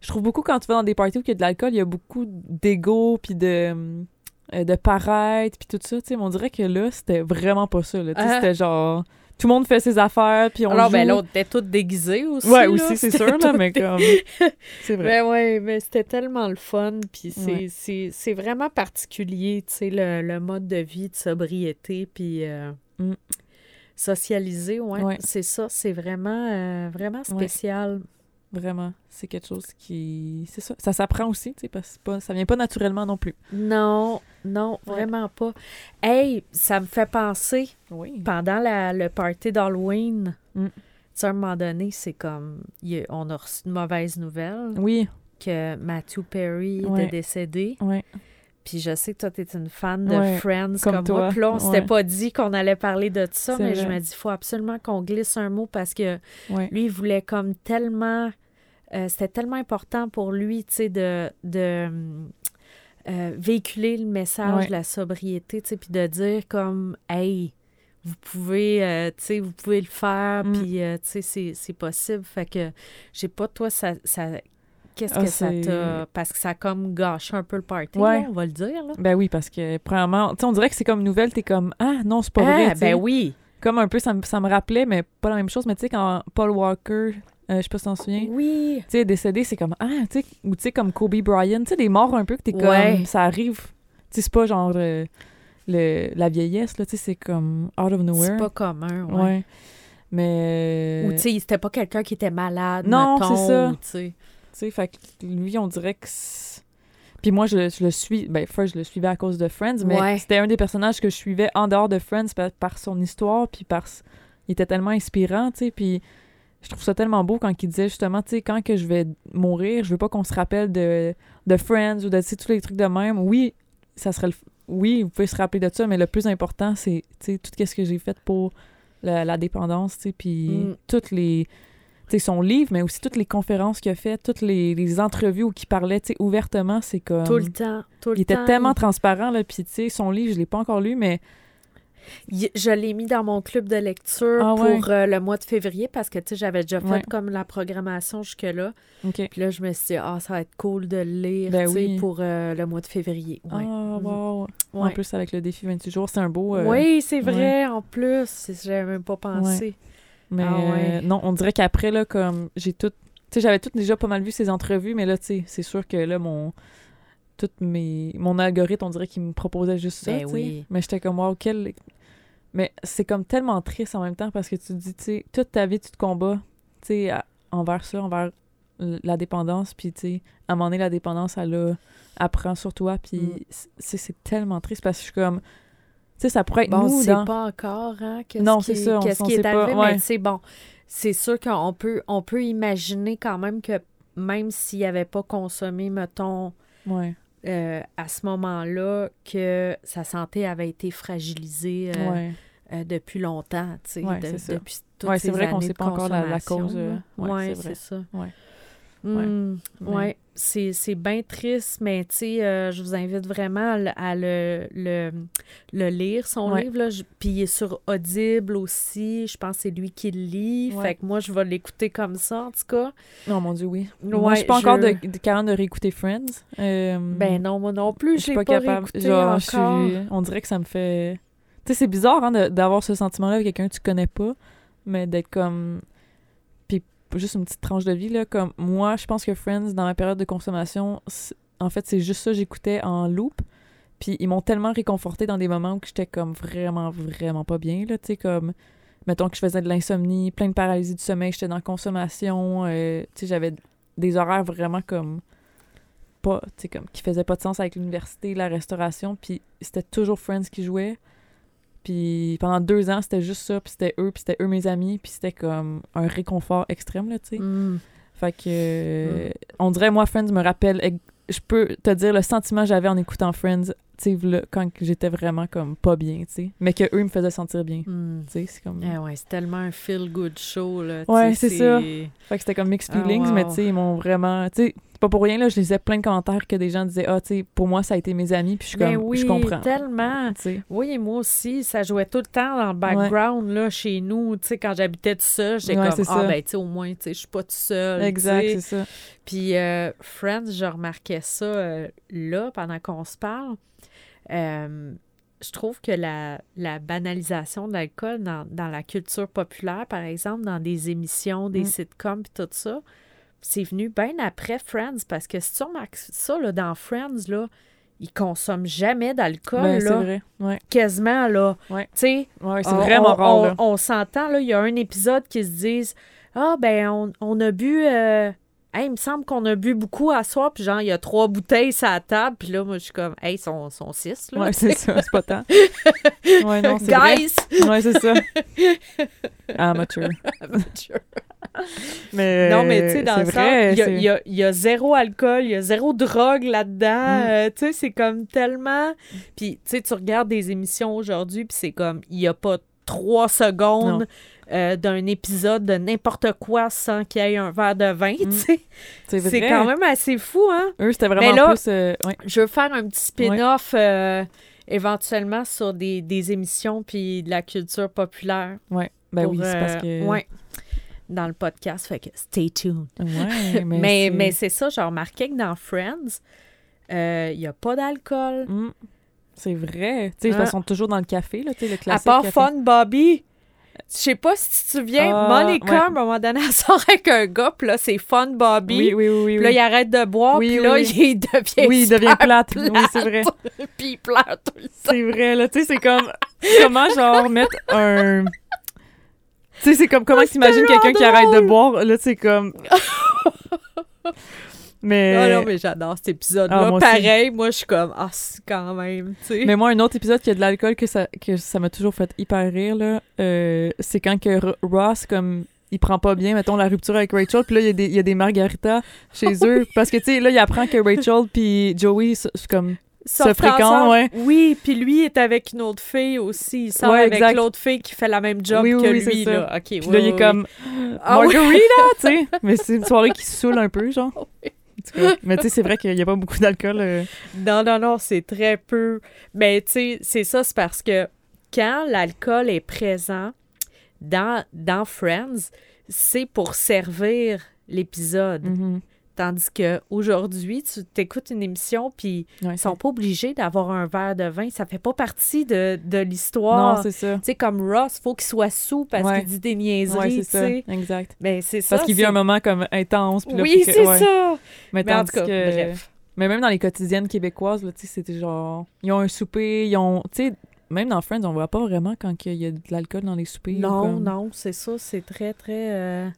Je trouve beaucoup quand tu vas dans des parties où il y a de l'alcool, il y a beaucoup d'ego, puis de. euh, de paraître, puis tout ça, tu sais. Mais on dirait que là, c'était vraiment pas ça, là. Ah. c'était genre. Tout le monde fait ses affaires, puis on Alors, joue. ben l'autre était toute déguisée aussi. Ouais, là. aussi, c'est sûr, là, tout mais comme. (laughs) C'est vrai. Ben ouais, mais c'était tellement le fun. Puis c'est, Ouais. vraiment particulier, tu sais, le, le mode de vie de sobriété, puis euh, Mm. Socialiser, ouais, Ouais. c'est ça. C'est vraiment, euh, vraiment spécial. Vraiment, c'est quelque chose qui. C'est ça. Ça s'apprend aussi, tu sais, parce que c'est pas... ça vient pas naturellement non plus. Non, non, Ouais. vraiment pas. Hey, ça me fait penser, Oui. pendant la- le party d'Halloween, Mm. tu sais, à un moment donné, c'est comme, a- on a reçu une mauvaise nouvelle Oui, que Matthew Perry était décédé. ouais. Puis je sais que toi, t'es une fan de Ouais, Friends comme comme, toi, moi. Puis là, on s'était ouais. pas dit qu'on allait parler de ça, mais je me dis, faut absolument qu'on glisse un mot parce que Ouais. lui, il voulait comme tellement... euh, C'était tellement important pour lui, tu sais, de... de euh, véhiculer le message de la sobriété, tu sais, puis de dire comme, hey, vous pouvez, euh, tu sais, vous pouvez le faire, Mm. puis, tu sais, c'est- c'est possible. Fait que, je sais pas, toi, ça... ça Qu'est-ce Ah, que ça t'a... Parce que ça a comme gâché un peu le party, Ouais. là, on va le dire, là? Ben oui, parce que, premièrement, tu sais, on dirait que c'est comme une nouvelle, t'es comme, ah non, c'est pas Ah, vrai. ben oui. Comme un peu, ça me, ça me rappelait, mais pas la même chose. Mais tu sais, quand Paul Walker, euh, je sais pas si t'en souviens, Oui. tu sais, décédé, c'est comme, ah, tu sais, ou tu sais, comme Kobe Bryant, tu sais, des morts un peu que t'es comme, Ouais. ça arrive. Tu sais, c'est pas genre euh, le, la vieillesse, là, tu sais, c'est comme out of nowhere. C'est pas commun, ouais. Ouais. Mais. Ou, tu sais, c'était pas quelqu'un qui était malade, Non, c'est ça. ou, sais. Tu sais, fait que lui, on dirait que. Puis moi, je, le- je le suis. Ben, first, je le suivais à cause de Friends, mais Ouais. c'était un des personnages que je suivais en dehors de Friends par, par son histoire, puis par. Il était tellement inspirant, tu sais, puis je trouve ça tellement beau quand il disait justement, tu sais, quand que je vais mourir, je veux pas qu'on se rappelle de, de Friends ou de, tous les trucs de même. Oui, ça serait le. Oui, vous pouvez se rappeler de ça, mais le plus important, c'est, tu sais, tout ce que j'ai fait pour la, la dépendance, tu sais, puis Mm. toutes les son livre, mais aussi toutes les conférences qu'il a faites, toutes les, les entrevues où il parlait, ouvertement, c'est comme... Tout le temps, tout le il était temps. tellement transparent, là, puis tu sais, son livre, je l'ai pas encore lu, mais... Je l'ai mis dans mon club de lecture Ah pour ouais. euh, le mois de février parce que, tu sais, j'avais déjà fait Ouais. comme la programmation jusque-là. Puis là, je me suis dit, ah, ça va être cool de le lire, Ben tu sais, oui. pour euh, le mois de février. Ouais. Ah, Mhm. wow! En Ouais. plus, avec le défi 28 jours, c'est un beau... euh, Oui, c'est ouais. vrai, en plus. J'avais même pas pensé. Mais Ah ouais. euh, non, on dirait qu'après, là, comme j'ai tout... Tu sais, j'avais tout déjà pas mal vu ses entrevues, mais là, tu sais, c'est sûr que là, mon... Tout mes... Mon algorithme, on dirait qu'il me proposait juste ça, Ben oui. Mais j'étais comme, wow, quel... Mais c'est comme tellement triste en même temps parce que tu te dis, tu sais, toute ta vie, tu te combats, tu sais, à, envers ça, envers la dépendance. Puis, tu sais, à un moment donné, la dépendance, elle, a, elle prend sur toi. Puis, Mm. c'est tellement triste parce que je suis comme. Sais, ça pourrait être Bon, nous c'est dans. pas encore, hein, qu'est-ce Non, qui c'est est- ça, on- Qu'est-ce on qui est sait pas, arrivé, ouais. mais c'est bon. C'est sûr qu'on peut, on peut imaginer quand même que même s'il n'avait pas consommé, mettons, Ouais, euh, à ce moment-là, que sa santé avait été fragilisée euh, ouais. euh, depuis longtemps, tu sais, de- c'est depuis toutes Ouais, c'est ces vrai qu'on années sait pas encore la- la cause, euh, Ouais, c'est vrai. c'est ça. Ouais. Hmm, Mais- ouais, c'est c'est bien triste, mais tu sais, euh, je vous invite vraiment à, le- à le, lire, son Ouais. livre. Là. Je- Puis il est sur Audible aussi. Je pense que c'est lui qui le lit. Ouais. Fait que moi, je vais l'écouter comme ça, en tout cas. Non, mon Dieu, oui. Ouais, Moi, je suis pas encore de, de, capable de réécouter Friends. Euh, Ben non, moi non plus, je suis pas, pas, capable. Genre, je encore. suis... on dirait que ça me fait. Tu sais, c'est bizarre hein, de- d'avoir ce sentiment-là avec quelqu'un que tu connais pas, mais d'être comme. Juste une petite tranche de vie. Comme moi, je pense que Friends, dans ma période de consommation, en fait, c'est juste ça, j'écoutais en loop. Puis ils m'ont tellement réconforté dans des moments où j'étais comme vraiment, vraiment pas bien, là. Tu sais, comme. Mettons que je faisais de l'insomnie, plein de paralysie du sommeil, j'étais dans consommation. euh, tu sais, j'avais des horaires vraiment comme pas, tu comme, qui faisaient pas de sens avec l'université, la restauration, puis c'était toujours Friends qui jouait. Puis pendant deux ans, c'était juste ça, puis c'était eux, puis c'était eux mes amis, puis c'était comme un réconfort extrême, là, tu sais. Hmm. Fait que, euh, on dirait, moi, Friends me rappelle, je peux te dire le sentiment que j'avais en écoutant Friends, tu sais, quand j'étais vraiment comme pas bien, tu sais. Mais que eux me faisaient sentir bien, Hmm. tu sais, c'est comme... Ah ouais, c'est tellement un feel-good show, là. tu Ouais, c'est ça. Fait que c'était comme mixed Ah, feelings, mais wow. tu sais, ils m'ont vraiment. Tu sais, c'est pas pour rien, là, je lisais plein de commentaires que des gens disaient Ah, tu sais, pour moi, ça a été mes amis, puis je suis comme, oui, je comprends. tellement. Tu sais, Oui, moi aussi, ça jouait tout le temps dans le background, là, chez nous, tu sais, quand j'habitais tout seul, j'étais Ouais, comme, ah, ben, tu sais, au moins, tu sais, je suis pas tout seul, exact, c'est ça. Puis euh, Friends, je remarquais ça euh, là, pendant qu'on se parle. Euh, je trouve que la, la banalisation de l'alcool dans, dans la culture populaire, par exemple, dans des émissions, des Mm. sitcoms, puis tout ça, c'est venu bien après Friends, parce que si tu remarques ça, là, dans Friends, là, ils consomment jamais d'alcool, Ben, c'est là, vrai. Ouais, quasiment, là. Ouais. Tu sais, ouais c'est vraiment on, rare, on- là. On s'entend, là, il y a un épisode qui se disent Ah, ben, on, on a bu. euh, Hey, il me semble qu'on a bu beaucoup à soir, puis genre, il y a trois bouteilles sur la table, puis là, moi, je suis comme, hey, ils sont, sont six, là. Ouais, c'est ça, c'est pas tant. (laughs) Ouais, non, c'est vrai. Guys! Ouais, c'est ça. (laughs) Amateur. (laughs) Mais, non, mais tu sais, dans c'est le sens, il y, a- y y zéro alcool, il y a zéro drogue là-dedans. Mm. euh, tu sais, c'est comme tellement. Puis, tu sais, tu regardes des émissions aujourd'hui, puis c'est comme, il n'y a pas trois secondes euh, d'un épisode de n'importe quoi sans qu'il y ait un verre de vin, tu sais. c'est quand même assez fou, hein? Eux, c'était vraiment là- plus. euh, ouais. Je veux faire un petit spin-off euh, éventuellement sur des, des émissions puis de la culture populaire. ouais. Ben pour, oui, c'est parce euh, que. ouais, dans le podcast, fait que stay tuned. Ouais, (laughs) mais. Mais, c'est- mais c'est ça, j'ai remarqué que dans Friends, euh, il n'y a pas d'alcool. Mm. C'est vrai. Tu sais, Hein? ils sont toujours dans le café, là, tu sais, le À classique. part café. Fun Bobby. Je sais pas si tu te souviens, Ah, Monica, ouais. à un moment donné, elle sort avec un gars, puis là, c'est Fun Bobby. Oui, oui, oui. oui, Puis là, oui. il arrête de boire, Oui, puis là, il devient Oui, il devient plate. Oui, c'est vrai. (laughs) puis il pleure tout le temps. C'est vrai, là. Tu sais, c'est comme. Comment, genre, mettre un. Tu sais, c'est comme comment Ah, t'imagines c'est quelqu'un qui arrête de boire? Là, c'est comme. (laughs) mais. Ah non, mais j'adore cet épisode-là. Ah, moi aussi. Pareil, moi, je suis comme, ah, c'est quand même, tu sais. Mais moi, un autre épisode qui a de l'alcool que ça que ça m'a toujours fait hyper rire, là, euh, c'est quand que Ross, comme, il prend pas bien, mettons, la rupture avec Rachel, puis là, il y, a des- il y a des margaritas chez eux, (laughs) parce que, tu sais, là, il apprend que Rachel puis Joey, s- comme, Sortent fréquentent, ouais. Oui, puis lui est avec une autre fille aussi. Il sort Ouais, avec l'autre fille qui fait la même job Oui, oui, que oui, lui, ça. là. OK, puis là, il est comme, Ah. Margarita, (laughs) tu sais, mais c'est une soirée qui se saoule un peu, genre. (laughs) Cas, mais tu sais, c'est vrai qu'il y a pas beaucoup d'alcool. euh, Non, non, non, c'est très peu. Mais tu sais, c'est ça, c'est parce que quand l'alcool est présent dans, dans Friends, c'est pour servir l'épisode. mhm. Tandis que aujourd'hui, tu t'écoutes une émission, puis Ouais, ils sont pas obligés d'avoir un verre de vin. Ça fait pas partie de, de l'histoire. Non, c'est ça. Tu sais, comme Ross, faut qu'il soit sous parce Ouais. qu'il dit des niaiseries, c'est tu ça. sais. Exact. Ben, c'est ça. Parce qu'il vit un moment comme intense. puis là, Oui, c'est ouais. ça. Mais, Mais en tout cas, que... bref. Mais même dans les quotidiennes québécoises, là, tu sais, c'était genre... Ils ont un souper, ils ont... Tu sais, même dans Friends, on voit pas vraiment quand il y a de l'alcool dans les soupers. ou Non, comme- non, c'est ça. C'est très, très... euh,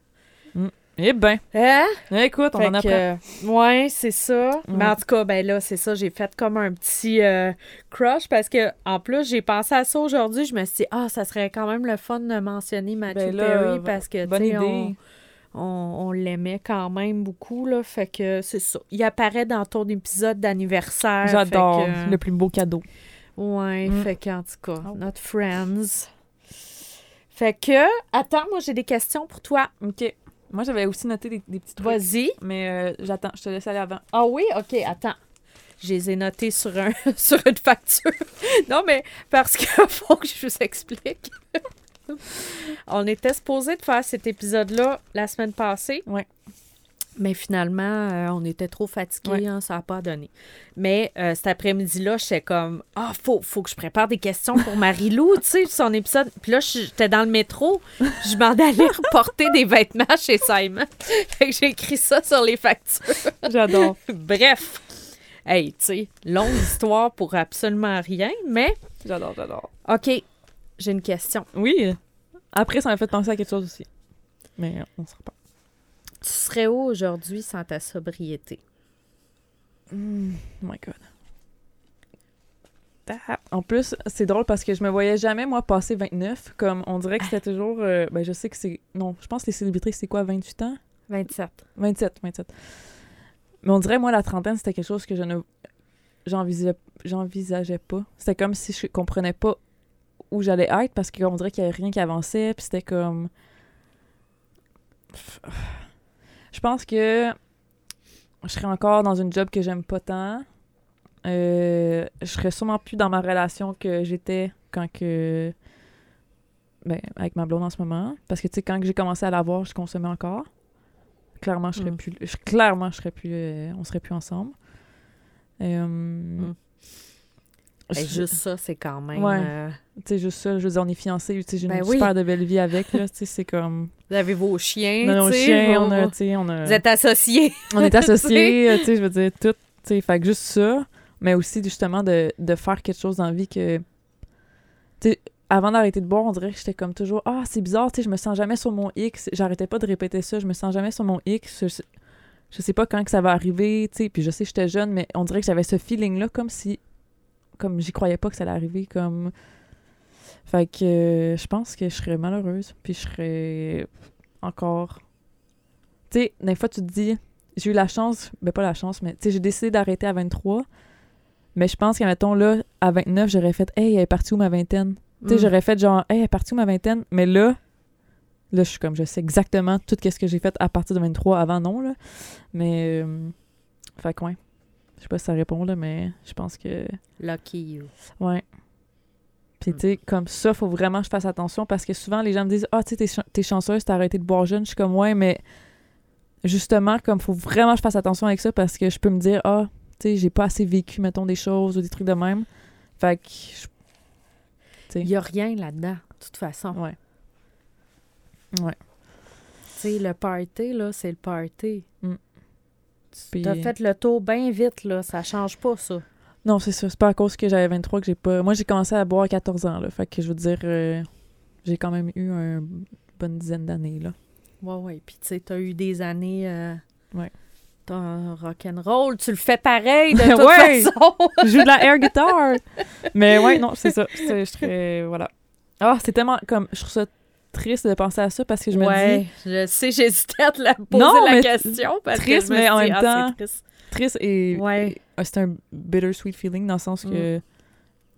Mm. Eh ben, Hein? écoute, on Fait en apprend. que, ouais, c'est ça. Ouais. Mais en tout cas, ben là, c'est ça. J'ai fait comme un petit euh, crush parce que, en plus, j'ai pensé à ça aujourd'hui. Je me suis dit, ah, ça serait quand même le fun de mentionner Matthew Ben là, Perry parce que, tu sais, on, on, on l'aimait quand même beaucoup, là. Fait que c'est ça. Il apparaît dans ton épisode d'anniversaire. J'adore. Que- Le plus beau cadeau. Ouais, Mm. fait qu'en tout cas, Oh. notre friends. Fait que, attends, moi, j'ai des questions pour toi. OK. Moi, j'avais aussi noté des, des petits trucs. Vas-y. Mais euh, j'attends, je te laisse aller avant. Ah oui? OK, attends. Je les ai notés sur, un, (laughs) sur une facture. (laughs) non, mais parce que (laughs) faut que je vous explique. On était supposé de faire cet épisode-là la semaine passée. Ouais. Mais finalement, euh, on était trop fatigués, Ouais. hein, ça n'a pas donné. Mais euh, cet après-midi-là, j'étais comme Ah, faut, faut que je prépare des questions pour Marie-Lou, tu sais, son épisode. Puis là, j'étais dans le métro, je m'en allais reporter des vêtements chez Simon. (laughs) Fait que j'ai écrit ça sur les factures. J'adore. (laughs) Bref. Hey, tu sais, longue histoire pour absolument rien, mais j'adore, j'adore. OK, j'ai une question. Oui. Après, ça m'a fait penser à quelque chose aussi. Mais on se reparle. Tu serais où aujourd'hui sans ta sobriété? Oh my God. Ah, En plus, c'est drôle parce que je me voyais jamais, moi, passer 29. Comme on dirait que c'était toujours. euh, ben, je sais que c'est. Non, je pense que les célébrités, c'est quoi, 28 ans? 27. 27, 27. Mais on dirait, moi, la trentaine, c'était quelque chose que je ne. J'envisageais pas. C'était comme si je comprenais pas où j'allais être parce qu'on dirait qu'il y avait rien qui avançait. Puis c'était comme. Je pense que je serais encore dans une job que j'aime pas tant. Euh, je serais sûrement plus dans ma relation que j'étais quand que. Ben, avec ma blonde en ce moment. Parce que, tu sais, quand j'ai commencé à l'avoir, je consommais encore. Clairement, je serais Mm. plus. je- clairement, je serais plus. euh, on serait plus ensemble. Euh, Hey, juste ça, c'est quand même. Ouais. euh, Tu sais, juste ça, je veux dire, on est fiancés, tu sais, j'ai Ben une oui. super de belle vie avec, là, tu sais, c'est comme... vous avez vos chiens, On a nos chiens, on a, tu sais, on a... Vous êtes associés. On est (laughs) associés, tu sais, je veux dire, tout, tu sais, fait que juste ça, mais aussi, justement, de, de faire quelque chose dans la vie que... Tu sais, avant d'arrêter de boire, on dirait que j'étais comme toujours « Ah, c'est bizarre, tu sais, je me sens jamais sur mon X. » J'arrêtais pas de répéter ça, je me sens jamais sur mon X. Je, sais- je sais pas quand que ça va arriver, tu sais, puis je sais que j'étais jeune, mais on dirait que j'avais ce feeling-là comme si... Comme j'y croyais pas que ça allait arriver, comme... Fait que euh, je pense que je serais malheureuse, puis je serais encore... Tu sais, des fois, tu te dis, j'ai eu la chance, ben pas la chance, mais tu sais, j'ai décidé d'arrêter à 23, mais je pense qu'à, mettons, là, à 29, j'aurais fait « Hey, elle est partie où ma vingtaine? Tu sais, Mm. j'aurais fait genre « Hey, elle est partie où ma vingtaine? » Mais là, là, je suis comme, je sais exactement tout ce que j'ai fait à partir de 23, avant non, là. Mais, euh, fait que ouais. Je sais pas si ça répond, là, mais je pense que... Lucky you. Ouais. Puis, Mm. tu sais, comme ça, faut vraiment que je fasse attention parce que souvent, les gens me disent Ah, tu sais, t'es, chan- t'es chanceuse, t'as arrêté de boire jeune. Je suis comme, ouais, mais justement, comme, faut vraiment que je fasse attention avec ça parce que je peux me dire Ah, tu sais, j'ai pas assez vécu, mettons, des choses ou des trucs de même. Fait que, je- Il n'y a rien là-dedans, de toute façon. ouais. Ouais. Tu sais, le party, là, c'est le party. Mm. Puis- T'as fait le tour bien vite, là. Ça change pas, ça. Non, c'est ça. C'est pas à cause que j'avais 23 que j'ai pas. Moi, j'ai commencé à boire à 14 ans, là. Fait que je veux dire, euh, j'ai quand même eu une bonne dizaine d'années, là. Ouais, ouais. Puis, tu sais, t'as eu des années. Euh, Ouais. T'as rock'n'roll. Tu le fais pareil, de (laughs) toute Ouais. façon. je joue de la air guitar. (laughs) Mais ouais, non, c'est ça. Je serais. Voilà. Ah, c'est tellement comme. Je trouve ça triste de penser à ça parce que je me ouais, dis. je sais, j'hésitais à te la poser Non, la mais question. Parce triste, que je me mais en même ah, temps, triste. Triste et. Ouais. et- ah, c'est un bittersweet feeling dans le sens Mm. que.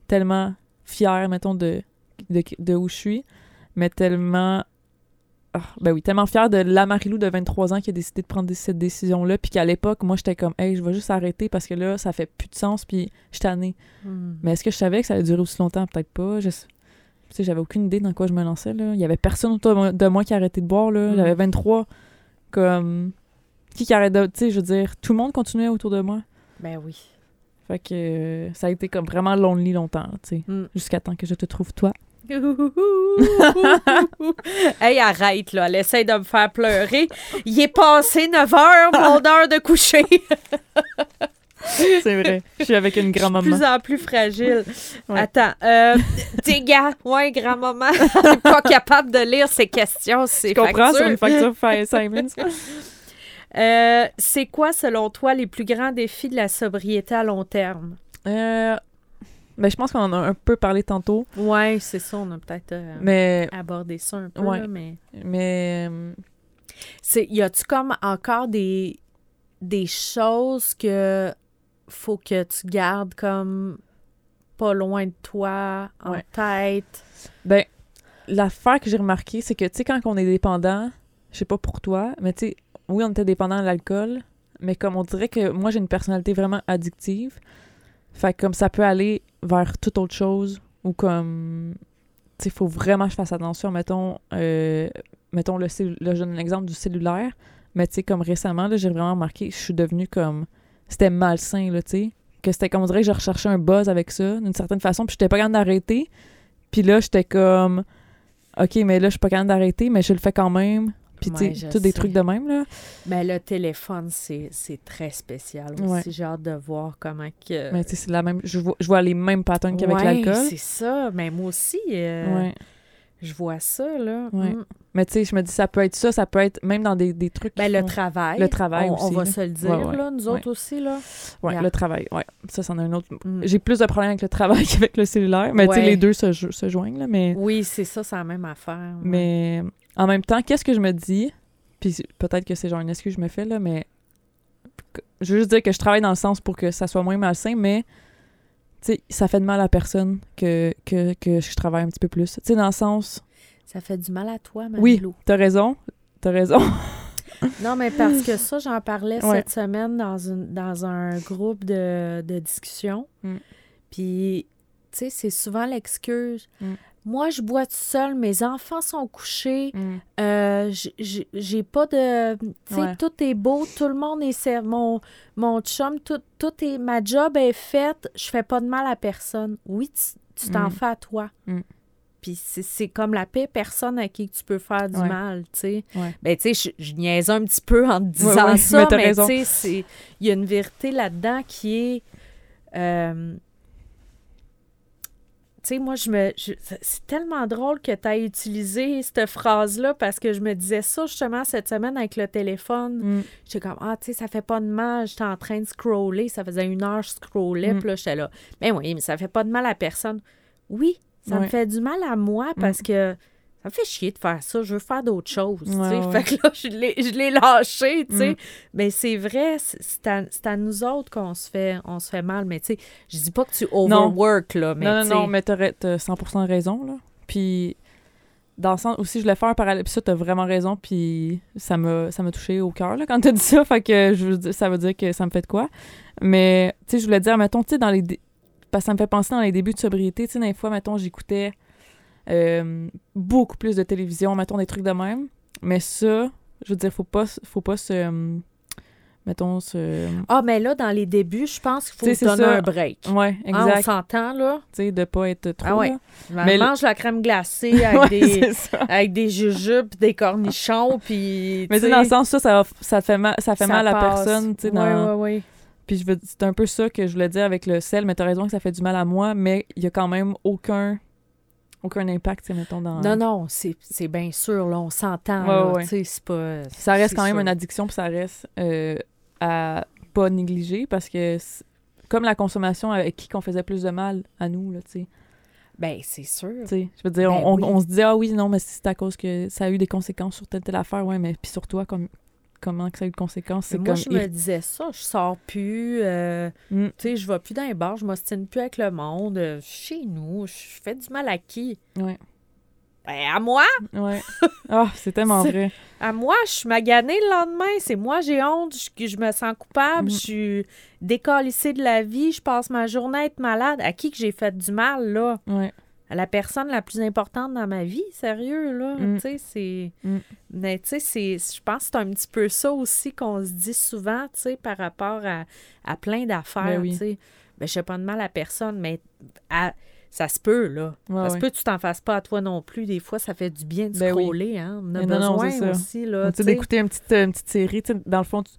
Tellement fière, mettons, de, de, de où je suis, mais tellement. ah, ben oui, tellement fière de la Marilou de 23 ans qui a décidé de prendre cette décision-là, puis qu'à l'époque, moi, j'étais comme, hey, je vais juste arrêter parce que là, ça fait plus de sens, puis je suis tannée. Hmm. Mais est-ce que je savais que ça allait durer aussi longtemps? Peut-être pas. Je... sais- Tu sais, j'avais aucune idée dans quoi je me lançais. Là. Il y avait personne autour de moi- qui arrêtait de boire. Là. Mm. J'avais 23. Comme. Qui qui arrête de. Tu sais, je veux dire, tout le monde continuait autour de moi. Ben oui. Fait que euh, ça a été comme vraiment lonely longtemps, tu sais. Hmm. Jusqu'à temps que je te trouve toi. (laughs) hey, arrête, là. Elle essaie de me faire pleurer. Il est passé 9 heures, mon (laughs) heure de coucher. (laughs) (laughs) C'est vrai. Je suis avec une suis de grand-maman. plus en plus fragile. Ouais. Attends. Euh, (laughs) t'es gars, ouais, grand-maman, (laughs) pas capable de lire ces questions, c'est Je comprends sur une facture Simons. Euh, c'est quoi, selon toi, les plus grands défis de la sobriété à long terme? Euh, ben, je pense qu'on en a un peu parlé tantôt, Ouais, c'est ça, on a peut-être euh, mais, abordé ça un peu, Ouais. là, mais... mais C'est, y a-tu comme encore des, des choses que faut que tu gardes comme pas loin de toi, en Ouais. tête? ben, l'affaire que j'ai remarqué, c'est que, tu sais, quand on est dépendant, je sais pas pour toi, mais tu sais, oui, on était dépendant de l'alcool, mais comme on dirait que moi, j'ai une personnalité vraiment addictive, fait que comme ça peut aller vers toute autre chose, ou comme, tu sais, faut vraiment que je fasse attention, mettons, euh, mettons, le là, je donne l'exemple du cellulaire, mais tu sais, comme récemment, là, j'ai vraiment remarqué, je suis devenue comme, c'était malsain, là, tu sais, que c'était comme, on dirait que je recherchais un buzz avec ça, d'une certaine façon, puis j'étais pas capable d'arrêter, puis là, j'étais comme, OK, mais là, je suis pas capable d'arrêter, mais je le fais quand même. Puis, Ouais, tu sais, tous des trucs de même, là. Ben, le téléphone, c'est, c'est très spécial aussi. Ouais. J'ai hâte de voir comment que... Mais, tu sais, c'est la même. Je vois, je vois les mêmes patterns qu'avec Ouais, l'alcool. c'est ça. Mais moi aussi, euh. Je vois ça, là. Ouais. Mm. Mais, tu sais, je me dis, ça peut être ça, ça peut être même dans des, des trucs. Ben, le font- travail. Le travail on, aussi, On va là. se le dire, Ouais, ouais. là, nous autres aussi, là. Yeah. le travail. Ouais. Ça, c'en a un autre. Mm. J'ai plus de problèmes avec le travail (laughs) qu'avec le cellulaire. Mais, tu sais, les deux se, se joignent, là. Mais, Oui, c'est ça, c'est la même affaire. mais en même temps, qu'est-ce que je me dis? Puis peut-être que c'est genre une excuse que je me fais, là, mais je veux juste dire que je travaille dans le sens pour que ça soit moins malsain, mais sais, ça fait de mal à personne que, que, que je travaille un petit peu plus. Tu sais, dans le sens, Ça fait du mal à toi, oui, Marilou. t'as raison, t'as raison. (laughs) Non, mais parce que ça, j'en parlais Ouais. cette semaine dans, une, dans un groupe de, de discussion. Mm. Puis, tu sais, c'est souvent l'excuse. Mm. Moi, je bois tout seul, mes enfants sont couchés, euh, j- j- j'ai pas de... Tu sais, Ouais. tout est beau, tout le monde est... Mon, mon chum, tout, tout est... Ma job est faite, je fais pas de mal à personne. Oui, tu t'en Mm. fais à toi. Mm. Puis c'est- comme la pire personne à qui tu peux faire du Ouais. mal, tu sais. Ouais. Ben, tu sais, je, je niaise un petit peu en te disant ça, mais tu sais, il y a une vérité là-dedans qui est... euh, tu sais, moi, je me... c'est tellement drôle que tu aies utilisé cette phrase-là parce que je me disais ça justement cette semaine avec le téléphone. Mm. J'étais comme, ah, tu sais, ça fait pas de mal. J'étais en train de scroller. Ça faisait une heure je scrollais. Mm. Puis là, j'étais là. Ben oui, mais ça fait pas de mal à personne. Oui, ça me. Mm. fait du mal à moi parce que me fait chier de faire ça. Je veux faire d'autres choses. Ouais, ouais. Fait que là, je l'ai, lâché, tu sais. Mm. Mais c'est vrai, c'est à, à nous autres qu'on se fait, on se fait mal. Mais tu sais, je dis pas que tu overwork, là. Mais non, non, non, mais t'as ra- t'as 100% raison, là. Puis, dans le sens aussi, je voulais faire un parallèle. Puis ça, t'as vraiment raison. Puis, ça m'a, ça touché au cœur, là, quand t'as dit ça. Fait que je veux dire- ça veut dire que ça me fait de quoi. Mais, tu sais, je voulais dire, mettons, tu sais, dans les. Parce que ça me fait penser dans les débuts de sobriété. Tu sais, des fois, mettons, j'écoutais euh, beaucoup plus de télévision, mettons, des trucs de même. Mais ça, je veux dire, faut pas, faut pas se. mettons, se. Ah, mais là, dans les débuts, je pense qu'il faut se donner ça. un break. Hein, on exact. s'entend, là. tu sais, de pas être trop. Ah ouais. là. Mais mange la crème glacée (laughs) avec, Ouais, des, avec des jujubes, des cornichons, puis... Mais tu dans le sens, ça, ça, fait mal, ça fait ça mal à passe. personne, tu sais, Ouais, dans... ouais, ouais. Puis je veux, c'est un peu ça que je voulais dire avec le sel, mais t'as raison que ça fait du mal à moi, mais il y a quand même aucun, aucun impact, mettons, dans... Non, non, c'est bien sûr, là, on s'entend, Ouais, ouais. c'est pas... Ça reste quand même une addiction, puis ça reste euh, à pas négliger, parce que comme la consommation avec qui qu'on faisait plus de mal à nous, là, tu sais. Ben, c'est sûr. Je veux dire, Ben on, on- oui. on se dit, ah oui, non, mais c'est à cause que ça a eu des conséquences sur telle, telle affaire, ouais, mais puis sur toi, comme, comment que ça a eu de conséquences, c'est Moi, comme... je me disais ça, je sors plus, euh, Mm. tu sais, je vais plus dans les bars, je m'ostine plus avec le monde. euh, Chez nous, je fais du mal à qui? Ouais, Ben, à moi! ouais. Ah, c'est tellement vrai. À moi, je suis maganée le lendemain. C'est moi, j'ai honte, je, je me sens coupable, Mhm. je suis décalissée de la vie, je passe ma journée à être malade. À qui que j'ai fait du mal, là? Ouais. La personne la plus importante dans ma vie, sérieux, là. Mm. Tu sais, c'est... Mm. Mais tu sais, c'est- je pense que c'est un petit peu ça aussi qu'on se dit souvent, tu sais, par rapport à, à plein d'affaires, Ben oui. tu sais. Ben, je fais pas de mal à personne, mais à- ça se peut, là. Ouais, ça se peut que tu t'en fasses pas à toi non plus. Des fois, ça fait du bien de Ben oui. scroller, hein. On a Mais non, non, besoin aussi, là, tu sais, d'écouter une petite, une petite série, tu sais, dans le fond, tu,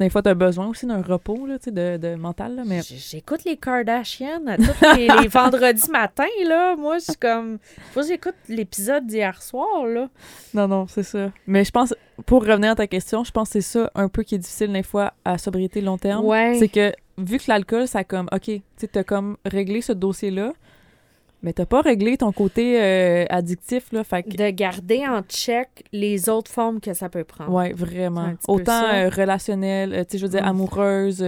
Des fois, t'as besoin aussi d'un repos, là, tu de, de mental, là, mais... J'écoute les Kardashians à tous les, les (laughs) vendredis matins, là. Moi, je suis comme... Faut que j'écoute l'épisode d'hier soir, là. Non, non, c'est ça. Mais je pense, pour revenir à ta question, je pense que c'est ça un peu qui est difficile des fois à sobriété long terme. Ouais. C'est que, vu que l'alcool, ça comme, OK, tu t'as comme réglé ce dossier-là, mais t'as pas réglé ton côté euh, addictif, là, fait que... De garder en check les autres formes que ça peut prendre. Ouais, C'est vraiment. Autant euh, relationnel, euh, tu sais, je veux dire, amoureuse,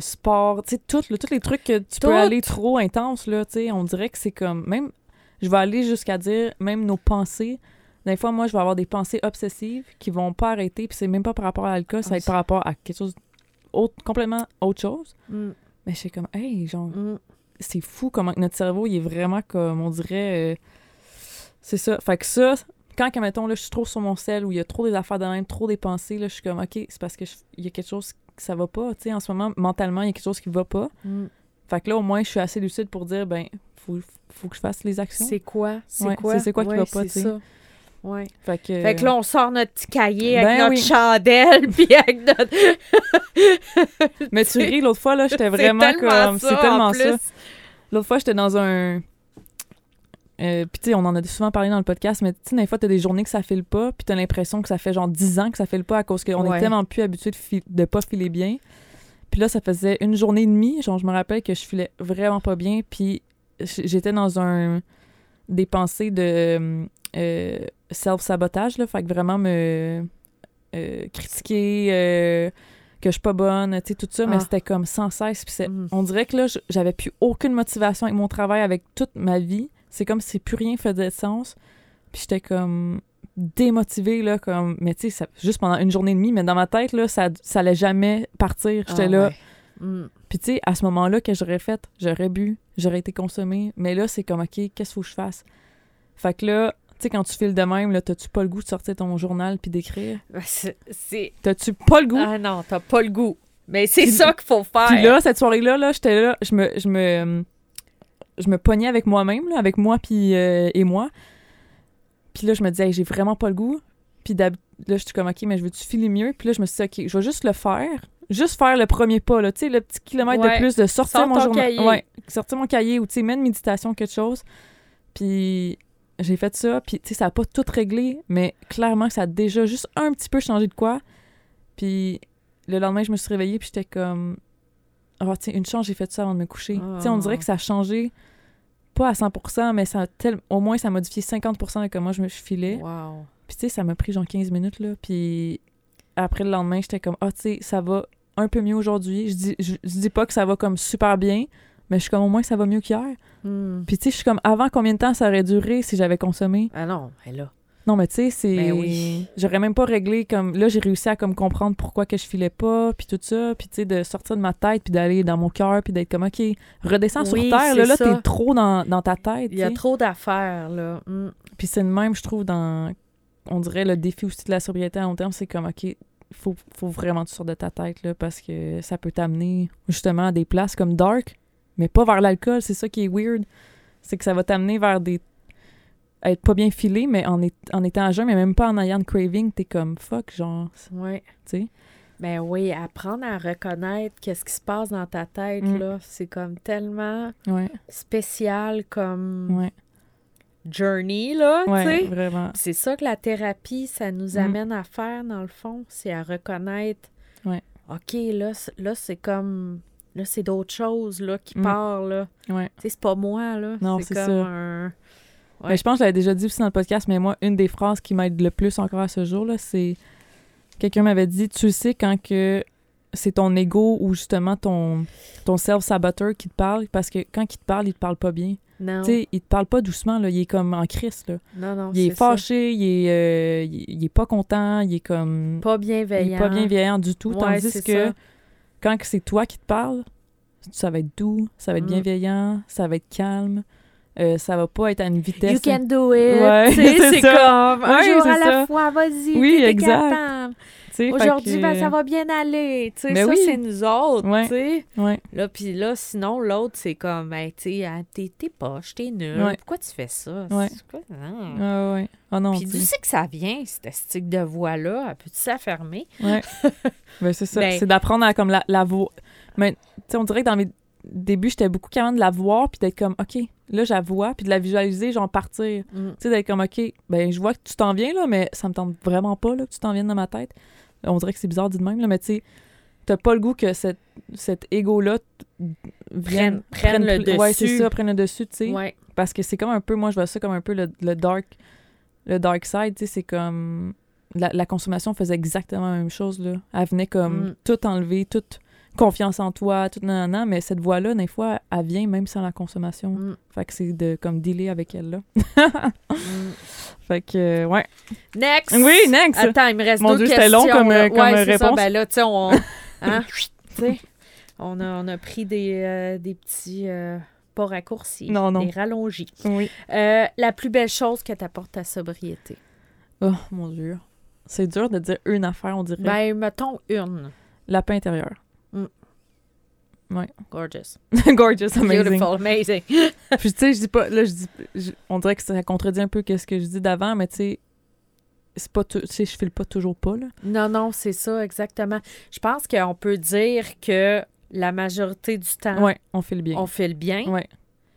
sport, tu sais, tous les trucs que tu Tout. peux aller trop intense, là, tu sais, on dirait que c'est comme, même, je vais aller jusqu'à dire, même nos pensées, des fois, moi, je vais avoir des pensées obsessives qui vont pas arrêter, puis c'est même pas par rapport à l'alcool, ça va Ah, être par rapport à quelque chose autre, complètement autre chose. Mm, Mais je suis comme, hey, genre, mm. C'est fou comment notre cerveau, il est vraiment comme, on dirait, euh, c'est ça. Fait que ça, quand, que, mettons, là, je suis trop sur mon sel ou il y a trop des affaires de même, trop des pensées, là, je suis comme, OK, c'est parce que je- il y a quelque chose que ça va pas, tu sais, en ce moment, mentalement, il y a quelque chose qui va pas. Mm. Fait que là, au moins, je suis assez lucide pour dire, ben, faut, faut que je fasse les actions. C'est quoi? C'est Ouais, quoi? c'est- quoi qui Ouais, va pas, c'est tu sais. Ouais. Fait que... Fait que là, on sort notre petit cahier avec Ben notre oui. chandelle, (laughs) puis avec notre... (laughs) Mais tu ris, l'autre fois, là, j'étais vraiment comme... C'est tellement en ça. L'autre fois, j'étais dans un. Euh, puis tu sais, on en a souvent parlé dans le podcast, mais tu sais, des fois, t'as des journées que ça file pas, puis t'as l'impression que ça fait genre 10 ans que ça file pas à cause qu'on Ouais. est tellement plus habitué de, fi- de pas filer bien. Puis là, ça faisait une journée et demie, genre, je me rappelle que je filais vraiment pas bien, puis j'étais dans un. des pensées de euh, self-sabotage, là, fait que vraiment me euh, critiquer, euh, que je suis pas bonne, tu sais, tout ça, mais Ah. c'était comme sans cesse, puis Mm. on dirait que là, j'avais plus aucune motivation avec mon travail, avec toute ma vie. C'est comme si plus rien faisait sens. Puis j'étais comme démotivée, là, comme... Mais tu sais, juste pendant une journée et demie, mais dans ma tête, là, ça, ça allait jamais partir. J'étais Ah là. ouais. Mm. Puis tu sais, à ce moment-là, que j'aurais fait, j'aurais bu, j'aurais été consommée. Mais là, c'est comme, OK, qu'est-ce qu'il faut que je fasse? Fait que là, tu sais, quand tu files de même, là, t'as-tu pas le goût de sortir ton journal puis d'écrire? C'est-. T'as-tu pas le goût? Ah non, t'as pas le goût. Mais c'est ça qu'il faut faire. Puis là, cette soirée-là, là, j'étais là, je me, je me, je me pognais avec moi-même, là, avec moi puis euh, et moi. Puis là, je me disais, Hey, j'ai vraiment pas le goût. Puis là, je suis comme, OK, mais je veux-tu filer mieux? Puis là, je me suis dit, OK, je vais juste le faire. Juste faire le premier pas, là, tu sais, le petit kilomètre Ouais. de plus, de sortir Sors mon journal. cahier. Ouais, sortir mon cahier ou, tu sais, une méditation, quelque chose. Puis j'ai fait ça, puis, tu sais, ça a pas tout réglé, mais clairement, ça a déjà juste un petit peu changé de quoi. Puis le lendemain, je me suis réveillée, puis j'étais comme, oh, tiens, une chance, j'ai fait ça avant de me coucher. Ah. Tu sais, on dirait que ça a changé, pas à 100%, mais ça a tel- au moins, ça a modifié 50% de comment je me filais. Wow. Puis, tu sais, ça m'a pris genre 15 minutes, là. Puis, après le lendemain, j'étais comme, ah, tu sais, ça va un peu mieux aujourd'hui. Je dis, je, je dis pas que ça va comme super bien, mais je suis comme, au moins, ça va mieux qu'hier. Mm. Puis, tu sais, je suis comme, avant, combien de temps ça aurait duré si j'avais consommé? Ah non, mais là. Non, mais tu sais, c'est... Ben oui. J'aurais même pas réglé comme... Là, j'ai réussi à comme comprendre pourquoi que je filais pas, puis tout ça, puis tu sais, de sortir de ma tête, puis d'aller dans mon cœur, puis d'être comme, OK, redescends Oui, sur Terre, là, là, t'es trop dans, dans ta tête, Il y a trop d'affaires, là. Mm. Puis c'est le même, je trouve, dans... On dirait le défi aussi de la sobriété à long terme, c'est comme, OK, faut, faut vraiment que tu sortes de ta tête, là, parce que ça peut t'amener justement à des places comme dark, mais pas vers l'alcool, c'est ça qui est weird. C'est que ça va t'amener vers des... à être pas bien filé, mais en, est- en étant à jeun, mais même pas en ayant de craving, t'es comme, fuck, genre, Ouais. tu sais. Ben oui, apprendre à reconnaître qu'est-ce qui se passe dans ta tête, Mm. là, c'est comme tellement Ouais, spécial comme ouais, journey, là, tu ouais, sais. vraiment. C'est ça que la thérapie, ça nous Mm. amène à faire, dans le fond, c'est à reconnaître, Ouais. OK, là, là c'est comme... Là, c'est d'autres choses, là, qui Mm. partent, là. Ouais. C'est pas moi, là. Non, c'est comme ça. un... Ouais. Mais je pense que je l'avais déjà dit aussi dans le podcast, mais moi, une des phrases qui m'aide le plus encore à ce jour, là, c'est... Quelqu'un m'avait dit, tu sais quand que c'est ton ego ou justement ton, ton self-saboteur qui te parle, parce que quand il te parle, il te parle pas bien. Non, Tu sais, il te parle pas doucement, là, il est comme en crise, là. non, non, Il est fâché, il est, euh, il, est pas content, il est comme... Pas il bienveillant. est pas bienveillant du tout, Ouais, tandis que ça. Quand que c'est toi qui te parles, ça va être doux, ça va être Mm. bienveillant, ça va être calme. euh, ça va pas être à une vitesse. You can do it. Ouais, (laughs) c'est comme un Ouais, jour à la fois, vas-y. Oui, exact. Aujourd'hui, que- ben, ça va bien aller. Tu sais, Ben ça, oui. c'est nous autres. Ouais. Ouais. Là, puis là, sinon, l'autre, c'est comme, ben, ah, t'es t'es poche, t'es nul. Ouais. Pourquoi tu fais ça? C'est quoi? Non. Ah ouais. Ah non, Puis tu sais. que ça vient, cette stick de voix-là? S'affermer? Ouais. (laughs) ben, c'est ça. Ben- C'est d'apprendre à comme la, la voir. Mais on dirait que dans mes débuts, j'étais beaucoup capable de la voir puis d'être comme, OK, là, je la vois, puis de la visualiser, genre partir. Mm. Tu sais, d'être comme, OK, ben, je vois que tu t'en viens, là, mais ça me tente vraiment pas, là, que tu t'en viennes dans ma tête. On dirait que c'est bizarre dit de même, là, mais tu sais, t'as pas le goût que cette, cet ego-là vienne. Prenne- prenne le pl- Ouais, c'est dessus. ça, prenne le dessus, tu sais. Ouais. Parce que c'est comme un peu, moi, je vois ça comme un peu le, le dark, le dark side, tu sais, c'est comme. La, la consommation faisait exactement la même chose, là. Elle venait comme Mm. tout enlever, toute confiance en toi, tout nanana, mais cette voix-là, des fois, elle vient même sans la consommation. Mm. Fait que c'est de comme dealer avec elle, là. Mm. (laughs) Fait que, euh, ouais. Next! Oui, next! Attends, il me reste Mon deux Dieu, c'était long comme, euh, comme, Ouais, c'est ça. réponse. Ben là, tu sais, on... (laughs) hein, on, a, on a pris des, euh, des petits... euh, pas raccourcis, Non, non. des rallongis. Oui. La plus belle chose que t'apporte ta sobriété? Oh, mon Dieu. C'est dur de dire une affaire, on dirait. Ben, mettons une. La paix intérieure. Gorgeous. (laughs) Gorgeous, amazing. Beautiful, amazing. (laughs) Puis tu sais, je dis pas, là, je dis, je- on dirait que ça contredit un peu ce que je dis d'avant, mais tu sais, c'est pas, tu sais, je file pas toujours pas, là. Non, non, c'est ça, exactement. Je pense qu'on peut dire que la majorité du temps, Ouais, on file bien. On fait le bien. Ouais.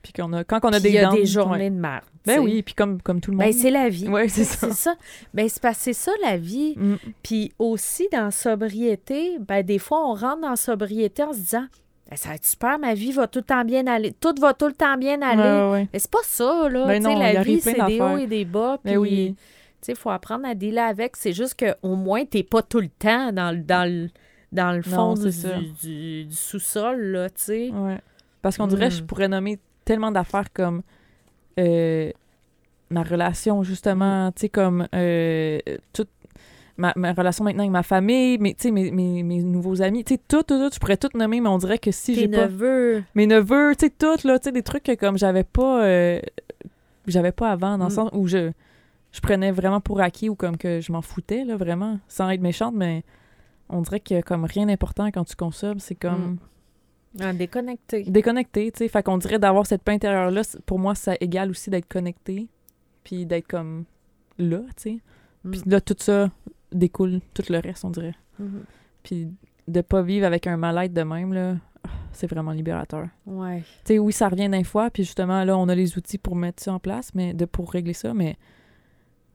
Puis qu'on a, quand on a des y a dents, des ouais. journées de merde. Ben oui, puis comme, comme tout le monde. Ben, c'est la vie. Ouais, c'est ça. C'est ça. Ben, c'est parce que c'est ça la vie. Mm. Puis aussi, dans sobriété, ben, des fois, on rentre dans sobriété en se disant Ben, ça va être super, ma vie va tout le temps bien aller. Tout va tout le temps bien aller. Ouais, ouais. Mais c'est pas ça, là. Ben Tu sais, non, la vie, c'est des hauts et des bas. Ben puis, oui. Tu sais, il faut apprendre à dealer avec. C'est juste qu'au moins, t'es pas tout le temps dans, le- dans, le, dans le fond Non, du, du, du- du sous-sol, là, tu sais. Ouais. Parce qu'on dirait, Mm. je pourrais nommer tellement d'affaires comme euh, ma relation, justement, tu sais, comme euh, toute ma, ma relation maintenant avec ma famille, sais, mes, mes, mes nouveaux amis, tu sais, tout, tout, tout, je pourrais tout nommer, mais on dirait que si j'ai pas... neveux. Mes neveux, tu sais, tout, là, tu sais, des trucs que comme j'avais pas... euh, j'avais pas avant, dans le Mm. sens où je, je prenais vraiment pour acquis ou comme que je m'en foutais, là, vraiment, sans être méchante, mais on dirait que comme rien d'important quand tu consommes, c'est comme... Mm. Ah, déconnecté. déconnecté, tu sais. Fait qu'on dirait d'avoir cette paix intérieure-là, pour moi, ça égale aussi d'être connecté, puis d'être comme là, tu sais. Mm. Puis là, tout ça découle tout le reste, on dirait. Mhm. Puis de pas vivre avec un mal-être de même, là, c'est vraiment libérateur. Ouais. Tu sais, oui, ça revient d'un fois, puis justement, là, on a les outils pour mettre ça en place, mais de pour régler ça, mais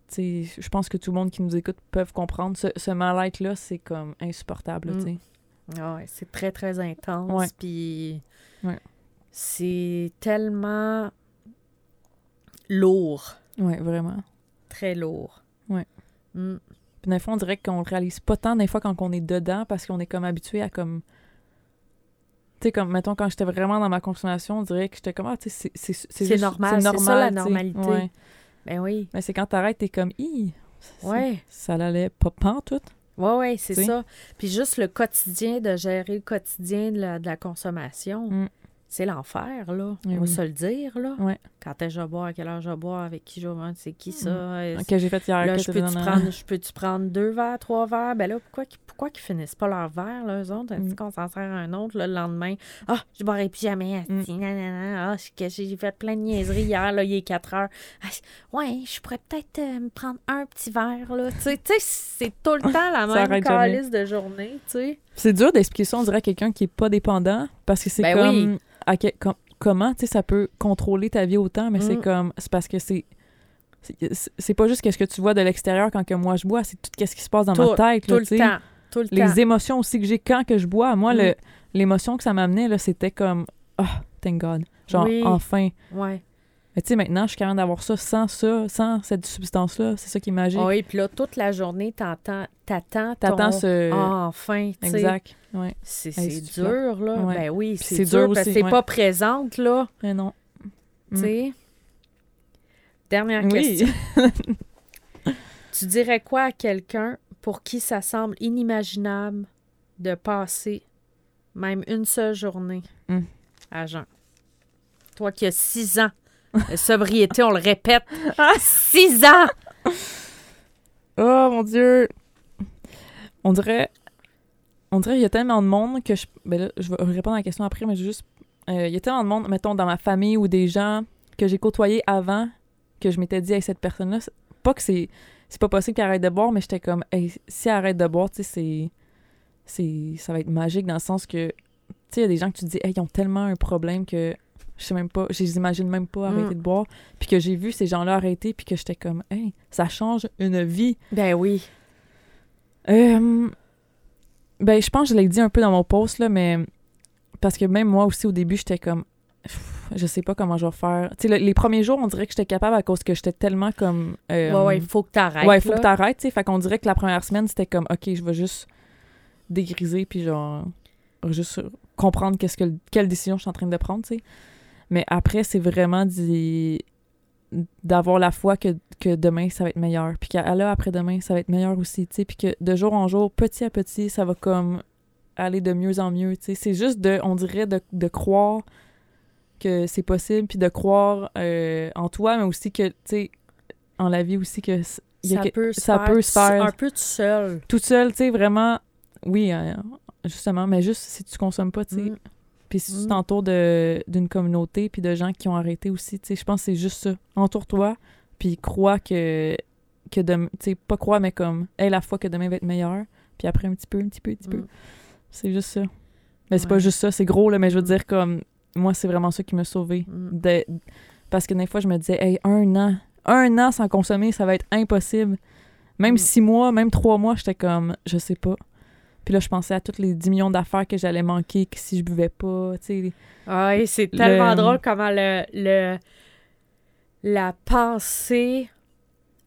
tu sais, je pense que tout le monde qui nous écoute peuvent comprendre. Ce, ce mal-être-là, c'est comme insupportable, Mm. tu sais. Ah ouais, c'est très, très intense. Ouais. Puis Ouais. c'est tellement lourd. Ouais, vraiment. Très lourd. Ouais. Mm. Puis des fois, on dirait qu'on le réalise pas tant des fois quand on est dedans parce qu'on est comme habitué à comme. Tu sais, comme, mettons, quand j'étais vraiment dans ma consommation, on dirait que j'étais comme, ah, tu sais, c'est- normal, c'est ça, la normalité. Ouais. Ben oui. Mais c'est quand t'arrêtes, t'es comme, hi, Ouais. ça l'allait pas en tout. Ouais, ouais, c'est ça. Puis juste le quotidien, de gérer le quotidien de la, de la consommation, Mm. C'est l'enfer, là. Oui, On va se le dire, là. Ouais. Quand est-ce que je boire, à quelle heure je boire, avec qui je boire, c'est qui ça? Euh, Que j'ai fait hier. Là, je peux-tu prendre, je peux-tu prendre deux verres, trois verres? Ben là, pourquoi, qu'ils- pourquoi qu'ils finissent pas leur verre, là, eux autres? Mm. qu'on s'en sert un autre là, le lendemain? Ah, je boirai plus jamais. Mm. nanana. Ah, j'ai- fait plein de niaiseries hier, là, il est 4 heures. Ah, ouais, je pourrais peut-être euh, me prendre un petit verre, là. Tu sais, c'est tout le (laughs) temps la Ça même calice de journée, tu sais. C'est dur d'expliquer ça, on dirait, à quelqu'un qui est pas dépendant parce que c'est Ben comme. oui. à que- com- comment, tu sais, ça peut contrôler ta vie autant, mais c'est Mm. comme. C'est parce que c'est. c'est- pas juste qu'est-ce que tu vois de l'extérieur quand que moi je bois, c'est tout ce qui se passe dans Tout- ma tête. Tout là, le temps. Tout le temps. les émotions aussi que j'ai quand que je bois. Moi, Mm. le l'émotion que ça m'amenait, là, c'était comme Ah, thank God. Genre, Oui. enfin. Ouais. Mais tu sais, maintenant, je suis capable d'avoir ça sans ça, sans cette substance-là. C'est ça qui est magique. Oui, puis là, toute la journée, t'entends, t'attends T'attends ton... ce. Ah, enfin, tu sais. exact. Ouais. C'est dur, là. Ouais. Ben oui, c'est dur, parce que c'est ouais. pas présente, là. Mais non. Tu Mm. sais? Dernière Oui. question. (laughs) Tu dirais quoi à quelqu'un pour qui ça semble inimaginable de passer même une seule journée Mm. à jeun? Toi qui as six ans La sobriété, on le répète. Six ans! Oh mon dieu! On dirait. On dirait qu'il y a tellement de monde que je. Ben là, je vais répondre à la question après, mais juste. euh, il y a tellement de monde, mettons, dans ma famille ou des gens que j'ai côtoyés avant que je m'étais dit, hey, cette personne-là, pas que c'est. C'est pas possible qu'elle arrête de boire, mais j'étais comme, hey, si elle arrête de boire, tu sais, c'est. c'est. Ça va être magique dans le sens que. Tu sais, il y a des gens que tu te dis, hey, ils ont tellement un problème que. Je sais même pas, je les imagine même pas arrêter Mm. de boire. Puis que j'ai vu ces gens-là arrêter, puis que j'étais comme, hey, ça change une vie. Ben oui. Euh, ben, je pense que je l'ai dit un peu dans mon post, là, mais parce que même moi aussi, au début, j'étais comme, je sais pas comment je vais faire. Tu sais, le- les premiers jours, on dirait que j'étais capable à cause que j'étais tellement comme. euh, ouais, ouais, il faut que t'arrêtes. ouais, il faut là. que t'arrêtes, tu sais. Fait qu'on dirait que la première semaine, c'était comme, OK, je vais juste dégriser, puis genre, juste comprendre qu'est-ce que, quelle décision je suis en train de prendre, tu sais. Mais après, c'est vraiment d'avoir la foi que, que demain, ça va être meilleur. Puis qu'à là, après-demain, ça va être meilleur aussi, tu sais. Puis que de jour en jour, petit à petit, ça va comme aller de mieux en mieux, tu sais. C'est juste de, on dirait, de, de croire que c'est possible, puis de croire euh, en toi, mais aussi que, tu sais, en la vie aussi, que ça que- peut se ça faire, peut se faire. un peu tout seul. toute seule, tu sais, vraiment, oui, euh, justement, mais juste si tu consommes pas, tu sais. Mm. Puis si tu Mm. t'entoures d'une communauté, puis de gens qui ont arrêté aussi, tu sais, je pense que c'est juste ça. Entoure-toi, puis crois que, que dem- tu sais, pas crois, mais comme, hey, la foi que demain va être meilleur, puis après un petit peu, un petit peu, un petit peu. Mm. C'est juste ça. Mais c'est pas juste ça, c'est gros, là, mais je veux Mm. dire, comme, moi, c'est vraiment ça qui m'a sauvé. Mm. De- parce que des fois, je me disais, hey, un an, un an sans consommer, ça va être impossible. Même six mois, même trois mois, j'étais comme, je sais pas. Puis là, je pensais à toutes les 10 millions d'affaires que j'allais manquer que si je buvais pas, tu sais. Oui, c'est tellement Le- drôle comment le, le la pensée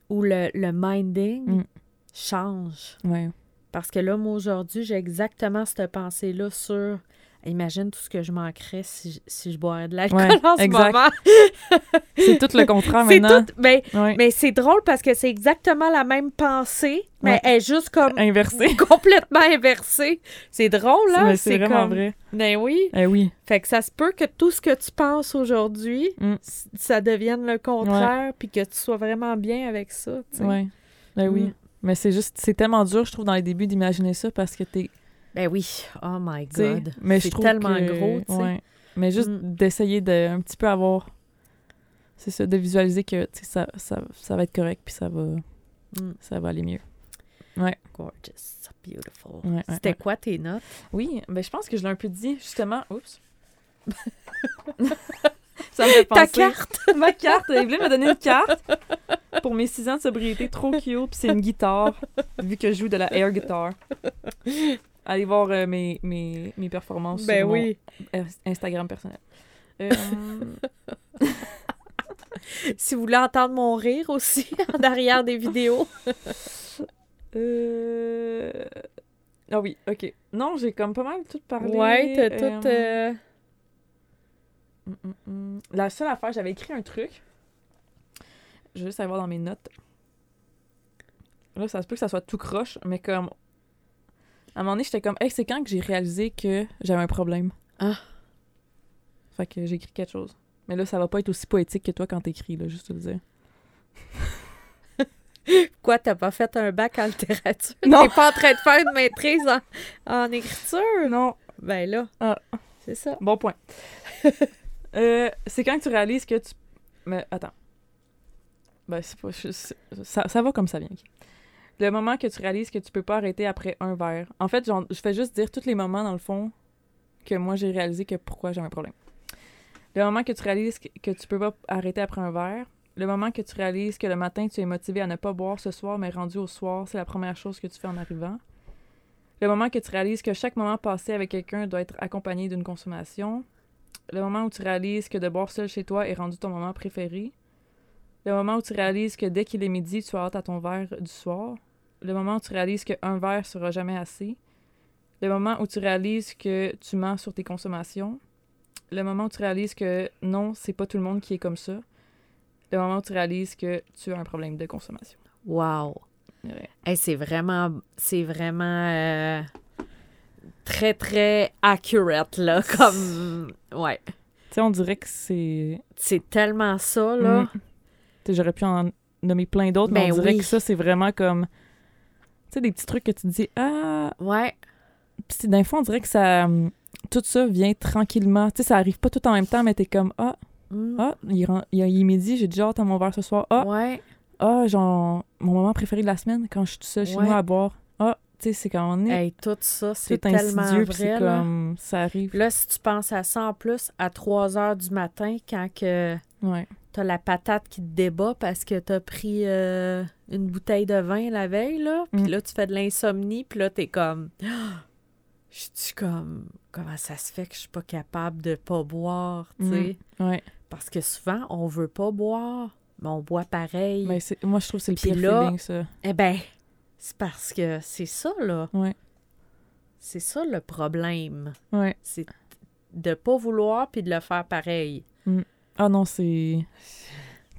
ou le, le minding Mm. change. Ouais. Parce que là, moi, aujourd'hui, j'ai exactement cette pensée-là sur... Imagine tout ce que je manquerais si, je- si je boirais de l'alcool Ouais, en ce exact. moment. (laughs) C'est tout le contraire C'est maintenant. tout... Ben, Ouais. mais c'est drôle parce que c'est exactement la même pensée, mais Ouais. elle est juste comme Inversé. (laughs) complètement inversée. C'est drôle, là. Mais c'est vraiment comme... vrai. Ben oui. Eh oui. Fait que ça se peut que tout ce que tu penses aujourd'hui, Mm. ça devienne le contraire, puis que tu sois vraiment bien avec ça. Ben oui. Mm. Mais c'est juste, c'est tellement dur, je trouve, dans les débuts d'imaginer ça parce que t'es. Ben oui. Oh my God. Mais C'est tellement que- gros, tu sais. ouais. Mais juste Mm. d'essayer de un petit peu avoir. C'est ça, de visualiser que ça, ça, ça va être correct puis ça va, Mm. ça va aller mieux. Gorgeous. Beautiful. Ouais, ouais, C'était ouais. quoi tes notes? Oui, ben je pense que je l'ai un peu dit, justement. Oups. (laughs) ça me fait penser. Ta carte! (laughs) Ma carte. Evelyne m'a donné une carte pour mes 6 ans de sobriété. Trop cute. Puis c'est une guitare, vu que je joue de la air guitar. Allez voir euh, mes, mes, mes performances Ben sur oui. mon Instagram personnel. Euh, (laughs) Si vous voulez entendre mon rire aussi (laughs) en arrière des vidéos. (laughs) euh, Ah oui, ok. Non, j'ai comme pas mal tout parlé. Ouais, t'as tout. euh, Mm, mm, mm. La seule affaire, j'avais écrit un truc. Je vais juste aller voir dans mes notes. Là, ça se peut que ça soit tout croche, mais comme. À un moment donné, j'étais comme, hey, c'est quand que j'ai réalisé que j'avais un problème? Ah. Fait que j'ai écrit quelque chose. Mais là, ça va pas être aussi poétique que toi quand t'écris, là, juste te le dire. (laughs) Quoi, t'as pas fait un bac en littérature? Non. T'es pas en train de faire une maîtrise en, en écriture? Non. Ben là, Ah. c'est ça. Bon point. (laughs) Euh, c'est quand que tu réalises que tu. Mais attends. Ben, c'est pas. je- ça, ça va comme ça vient. Le moment que tu réalises que tu peux pas arrêter après un verre. En fait, je fais juste dire tous les moments, dans le fond, que moi j'ai réalisé que pourquoi j'ai un problème. Le moment que tu réalises que, que tu peux pas arrêter après un verre. Le moment que tu réalises que le matin tu es motivé à ne pas boire ce soir, mais rendu au soir, c'est la première chose que tu fais en arrivant. Le moment que tu réalises que chaque moment passé avec quelqu'un doit être accompagné d'une consommation. Le moment où tu réalises que de boire seul chez toi est rendu ton moment préféré. Le moment où tu réalises que dès qu'il est midi, tu as hâte à ton verre du soir. Le moment où tu réalises qu'un verre sera jamais assez. Le moment où tu réalises que tu mens sur tes consommations. Le moment où tu réalises que non, c'est pas tout le monde qui est comme ça. Le moment où tu réalises que tu as un problème de consommation. Wow. Ouais. Hey, c'est vraiment, c'est vraiment euh, très, très accurate, là, (laughs) comme... Ouais. Tu sais, on dirait que c'est. C'est tellement ça, là. Mm. J'aurais pu en nommer plein d'autres, mais Ben on dirait oui. que ça, c'est vraiment comme. Sais, des petits trucs que tu te dis, ah. Ouais. Puis c'est- d'un fois, on dirait que ça. hum, Tout ça vient tranquillement. Tu sais, ça arrive pas tout en même temps, mais t'es comme, ah, Mm. ah, il, ren- il, il est midi, j'ai déjà hâte à mon verre ce soir. Ah, Ouais. ah, genre, mon moment préféré de la semaine, quand je suis tout seul chez Ouais. moi à boire. Ah, tu sais, c'est quand on est Hey, tout ça, c'est tellement insidieux, c'est vrai, là. comme, ça arrive. Là, si tu penses à ça en plus, à 3 heures du matin, quand que Ouais. T'as la patate qui te débat parce que t'as pris euh, une bouteille de vin la veille, là, puis Mm. là, tu fais de l'insomnie, puis là, t'es comme... (gasps) Je suis comme... Comment ça se fait que je suis pas capable de pas boire, tu sais? Ouais. Parce que souvent, on veut pas boire, mais on boit pareil. Mais c'est- moi, je trouve que c'est le pire là- feeling, ça. Eh ben, c'est parce que c'est ça, là. Ouais. C'est ça, le problème. Ouais. C'est de pas vouloir puis de le faire pareil. Ah non, c'est. Tu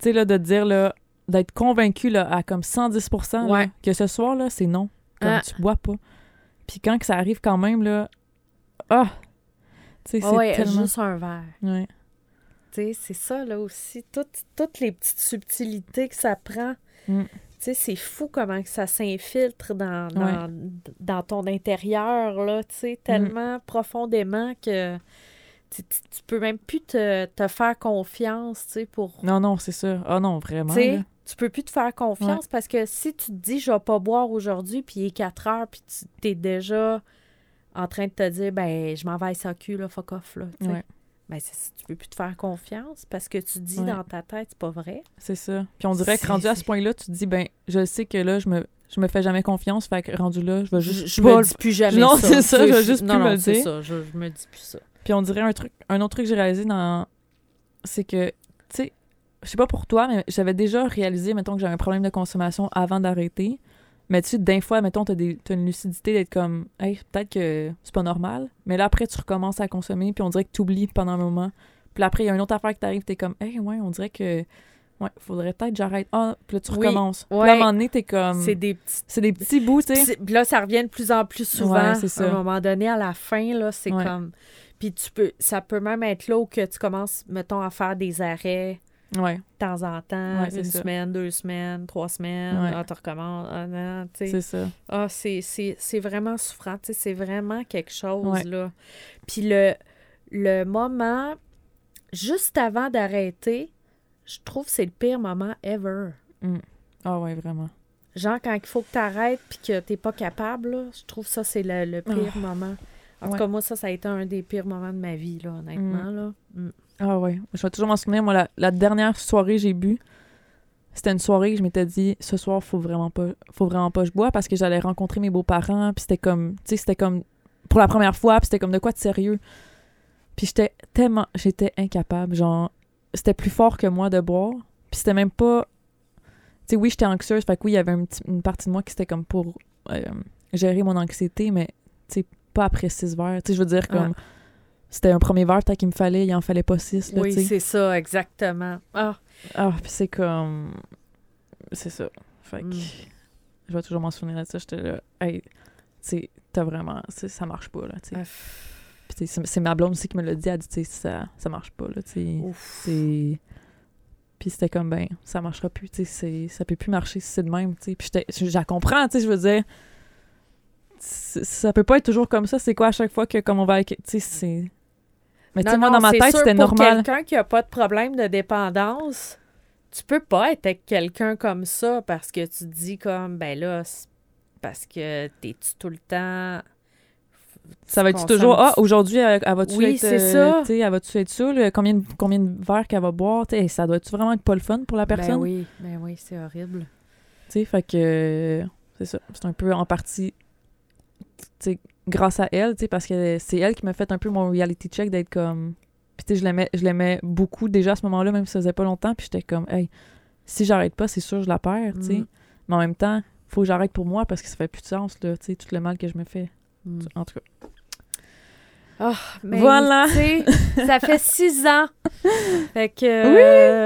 sais, là, de dire, là, d'être convaincu, là, à comme 110 là, Ouais. que ce soir, là, c'est non. Comme Ah. tu bois pas. Puis quand que ça arrive quand même, là. Ah! Tu sais, c'est ouais, tellement. juste un verre. Ouais. Tu sais, c'est ça, là aussi. Toutes, toutes les petites subtilités que ça prend. Mm. Tu sais, c'est fou comment que ça s'infiltre dans, dans, dans ton intérieur, là, tu sais, tellement profondément que tu, tu, tu peux même plus te, te faire confiance, tu sais, pour... Non, non, c'est ça. Ah non, vraiment. Tu tu peux plus te faire confiance parce que si tu te dis je vais pas boire aujourd'hui puis il est 4 heures puis tu es déjà en train de te dire ben je m'en vais à SAQ là fuck off là. Ouais. ben c'est- tu peux plus te faire confiance parce que tu dis Ouais. dans ta tête c'est pas vrai C'est ça. Puis on dirait que rendu à ce point-là, tu te dis, ben, je sais que là, je me, je me fais jamais confiance, fait que rendu là, je vais je, juste. je pas me dis plus jamais Non, ça c'est ça, je vais juste non, plus me non, dire. ça je, je me dis plus ça Puis on dirait un truc, un autre truc que j'ai réalisé dans, c'est que, tu sais, je sais pas pour toi, mais j'avais déjà réalisé, mettons que j'avais un problème de consommation avant d'arrêter. Mais tu sais, d'un fois, mettons, t'as, des, t'as une lucidité d'être comme, hey, peut-être que c'est pas normal. Mais là, après, tu recommences à consommer, puis on dirait que t'oublies pendant un moment. Puis là, après, il y a une autre affaire qui t'arrive, t'es comme, hey, ouais, on dirait que, ouais, faudrait peut-être que j'arrête. Ah, puis là, tu Oui, recommences. Puis là, à un moment donné, t'es comme, c'est des petits c'est des petits bouts, tu sais. Puis là, ça revient de plus en plus souvent. Ouais, c'est ça. À un moment donné, à la fin, là, c'est Ouais. comme. Puis tu peux. Ça peut même être là où que tu commences, mettons, à faire des arrêts Ouais, de temps en temps, Ouais, une ça. semaine, deux semaines, trois semaines. Ouais. Ah, tu recommences. Ah, non, tu sais. c'est ça. Ah, c'est, vraiment souffrant. tu sais, C'est vraiment quelque chose, là. Puis le, le moment, juste avant d'arrêter, je trouve que c'est le pire moment ever. Ah ouais, vraiment. Genre, quand il faut que tu arrêtes puis que t'es pas capable, là, je trouve ça, c'est le, le pire moment. En tout cas, moi, ça, ça a été un des pires moments de ma vie, là, honnêtement. Là. Mm. Ah ouais. Je vais toujours m'en souvenir. Moi, la, la dernière soirée que j'ai bu, c'était une soirée que je m'étais dit, ce soir, faut vraiment pas, faut vraiment pas que je bois parce que j'allais rencontrer mes beaux-parents. Puis c'était comme, tu sais, c'était comme pour la première fois. Puis c'était comme de quoi de sérieux. Puis j'étais tellement, j'étais incapable. Genre, c'était plus fort que moi de boire. Puis c'était même pas, tu sais, oui, j'étais anxieuse. Fait que oui, il y avait un petit- une partie de moi qui c'était comme pour euh, gérer mon anxiété, mais tu sais, pas après six verres. Tu sais, je veux dire, Ah. comme, c'était un premier verre, qu'il me fallait, il en fallait pas six, là, Oui, c'est ça, exactement. Ah, Ah, puis c'est comme. C'est ça. Fait que. Mm. Je vais toujours m'en souvenir de ça. J'étais là. Hey, tu sais, t'as vraiment. Ça marche pas, là, tu sais. ah, Puis tu sais, c'est ma blonde aussi qui me l'a dit. Elle dit, tu sais, ça, ça marche pas, là, tu sais. Puis c'était comme, ben, ça marchera plus, tu sais. Ça peut plus marcher si c'est de même, tu sais. Puis je je la comprends, tu sais, je veux dire. Ça peut pas être toujours comme ça. C'est quoi à chaque fois que, comme on va avec. Tu sais, c'est. Mais tu sais, moi, non, dans ma tête, c'était pour normal. quelqu'un qui a pas de problème de dépendance, tu peux pas être avec quelqu'un comme ça parce que tu te dis comme, ben là, parce que t'es-tu tout le temps... Ça va être toujours? Ah aujourd'hui elle, elle va-tu Oui, être euh, tu elle va-tu être saoule? Combien de, combien de verres qu'elle va boire? Tu sais ça doit être vraiment être pas le fun pour la personne Ben oui, ben oui, c'est horrible. tu sais fait que c'est ça c'est un peu en partie tu grâce à elle tu sais parce que c'est elle qui m'a fait un peu mon reality check d'être comme puis tu sais je l'aimais je l'aimais beaucoup déjà à ce moment-là même si ça faisait pas longtemps puis j'étais comme hey si j'arrête pas c'est sûr je la perds tu sais Mm. mais en même temps faut que j'arrête pour moi parce que ça fait plus de sens là tu sais tout le mal que je me fais Mm. en tout cas Ah, mais Voilà. ça (laughs) fait six ans. Fait que,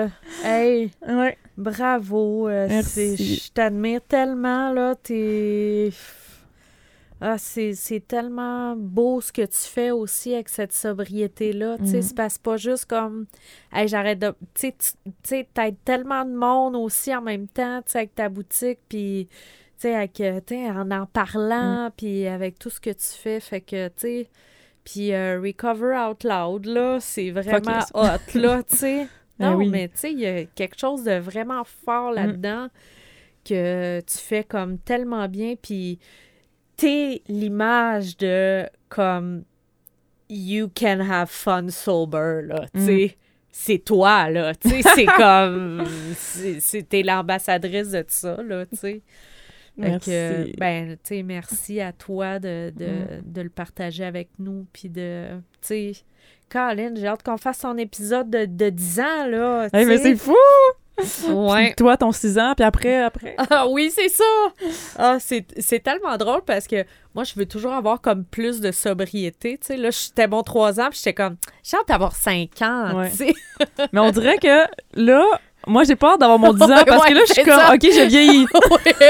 euh, hey, ouais bravo. euh, Merci. Je t'admire tellement, là. T'es. Ah, c'est tellement beau ce que tu fais aussi avec cette sobriété-là. Tu sais, Mhm. c'est parce pas juste comme, hey, j'arrête de. Tu sais, t'aides tellement de monde aussi en même temps, tu sais, avec ta boutique, puis, tu sais, avec, euh, en en parlant, puis avec tout ce que tu fais. Fait que, tu sais, puis euh, Recover Out Loud, là, c'est vraiment yes. hot, là, (laughs) tu sais. Ah Non, oui. mais tu sais, il y a quelque chose de vraiment fort là-dedans que tu fais comme tellement bien, puis t'es l'image de comme you can have fun sober, là, tu sais. C'est toi, là, tu sais, c'est (laughs) comme... T'es l'ambassadrice de ça, là, tu sais. Merci. que, ben, tu sais, merci à toi de, de, Mm. de le partager avec nous. Puis de, tu sais, Colin, j'ai hâte qu'on fasse son épisode de, de 10 ans, là. Hey, mais sais. c'est fou! Ouais. Puis toi, ton 6 ans, puis après, après. Ah oui, c'est ça! Ah, c'est tellement drôle parce que moi, je veux toujours avoir comme plus de sobriété, tu sais. Là, c'était mon 3 ans, puis j'étais comme, j'ai hâte d'avoir 5 ans, Ouais. tu sais. Mais on dirait que là, moi, j'ai peur d'avoir mon (laughs) 10 ans parce que là, je suis comme, ça. OK, je vieillis. (laughs)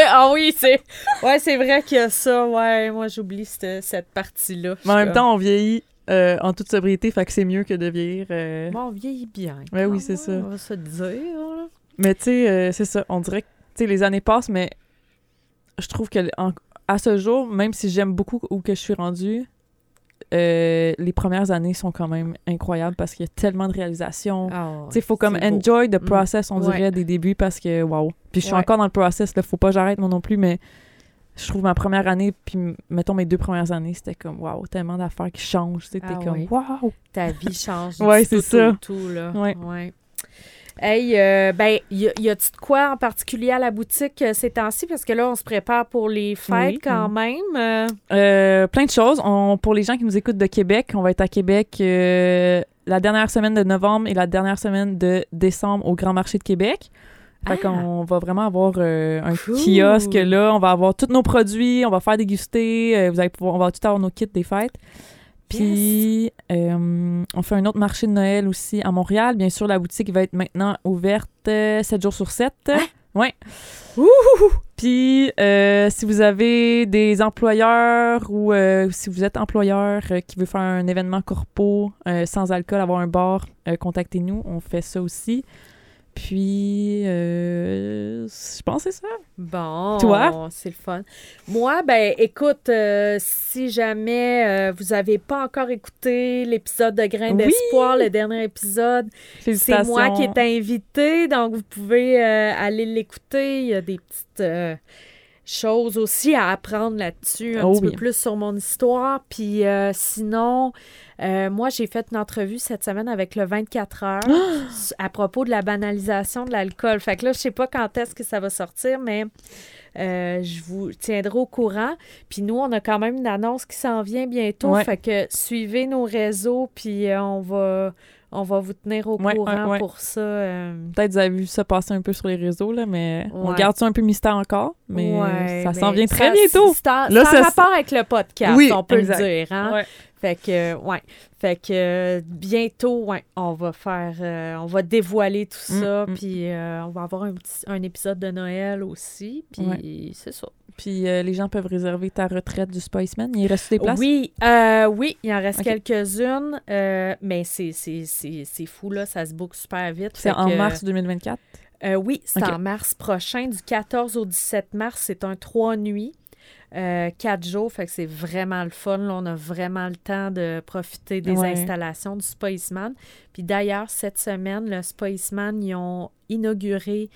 Ah oui, c'est ouais, c'est vrai qu'il y a ça. Ouais, moi, j'oublie cette, cette partie-là. Mais en même temps, on vieillit euh, en toute sobriété, fait que c'est mieux que de vieillir. euh, Bon, on vieillit bien. Ouais, oui, c'est ça. On va se dire. là. Mais tu sais, euh, c'est ça. On dirait que les années passent, mais je trouve que en- à ce jour, même si j'aime beaucoup où que je suis rendue, euh, les premières années sont quand même incroyables parce qu'il y a tellement de réalisations. Ah, Tu sais, faut comme beau. enjoy the Mm. process, on Ouais. dirait, des débuts parce que, wow. Puis je suis Ouais. encore dans le process, là, faut pas que j'arrête moi non plus, mais je trouve ma première année, puis mettons mes deux premières années, c'était comme, wow, tellement d'affaires qui changent. Tu sais, t'es Ah comme, wow. Ta vie change. Ouais, tout c'est ça. tout, là. Ouais. Hey, euh, ben, y, y a-tu de quoi en particulier à la boutique euh, ces temps-ci? Parce que là, on se prépare pour les fêtes Oui. quand même. euh. Plein de choses. On- pour les gens qui nous écoutent de Québec, on va être à Québec la dernière semaine de novembre et la dernière semaine de décembre au Grand Marché de Québec. Fait Ah! qu'on va vraiment avoir un Cool. kiosque là, on va avoir tous nos produits, on va faire déguster, vous allez pouvoir, on va tout avoir nos kits des fêtes. Puis euh, on fait un autre marché de Noël aussi à Montréal. Bien sûr, la boutique va être maintenant ouverte 7 jours sur 7. Ouais. Puis euh, si vous avez des employeurs ou euh, si vous êtes employeur euh, qui veut faire un événement corpo euh, sans alcool, avoir un bar, euh, contactez-nous. On fait ça aussi. Puis, euh, je pense que c'est ça. Bon, Toi? c'est le fun. Moi, ben, écoute, euh, si jamais euh, vous n'avez pas encore écouté l'épisode de Grain Oui! d'espoir, le dernier épisode, c'est moi qui est invité, donc vous pouvez aller l'écouter. Il y a des petites choses aussi à apprendre là-dessus, un Oh petit oui. peu plus sur mon histoire. Puis sinon, euh, moi, j'ai fait une entrevue cette semaine avec le 24 heures s- à propos de la banalisation de l'alcool. Fait que là, je sais pas quand est-ce que ça va sortir, mais euh, je vous tiendrai au courant. Puis nous, on a quand même une annonce qui s'en vient bientôt. Ouais. Fait que suivez nos réseaux, puis euh, on va... On va vous tenir au Ouais, courant ouais, ouais. pour ça. euh, Peut-être que vous avez vu ça passer un peu sur les réseaux, là, mais on garde ça un peu mystère encore. Mais ça s'en vient très bientôt. C'est en, Là, ça- rapport avec le podcast, Oui, on peut exact. le dire. Hein? Fait que, ouais. Fait que euh, bientôt, ouais, on va faire, euh, on va dévoiler tout Mm, ça, mm. puis euh, on va avoir un, petit, un épisode de Noël aussi, puis Ouais. c'est ça. Puis euh, les gens peuvent réserver ta retraite du Spiceman. Il reste des places? Oui, euh, oui, il en reste quelques-unes, euh, mais c'est, fou, là, ça se boucle super vite. C'est en que, mars 2024. euh, oui, c'est en mars prochain, du 14 au 17 mars. C'est un trois nuits, euh, quatre jours. Fait que c'est vraiment le fun. là. on a vraiment le temps de profiter des Ouais. installations du Spaceman. Puis d'ailleurs, cette semaine, le Spaceman, ils ont inauguré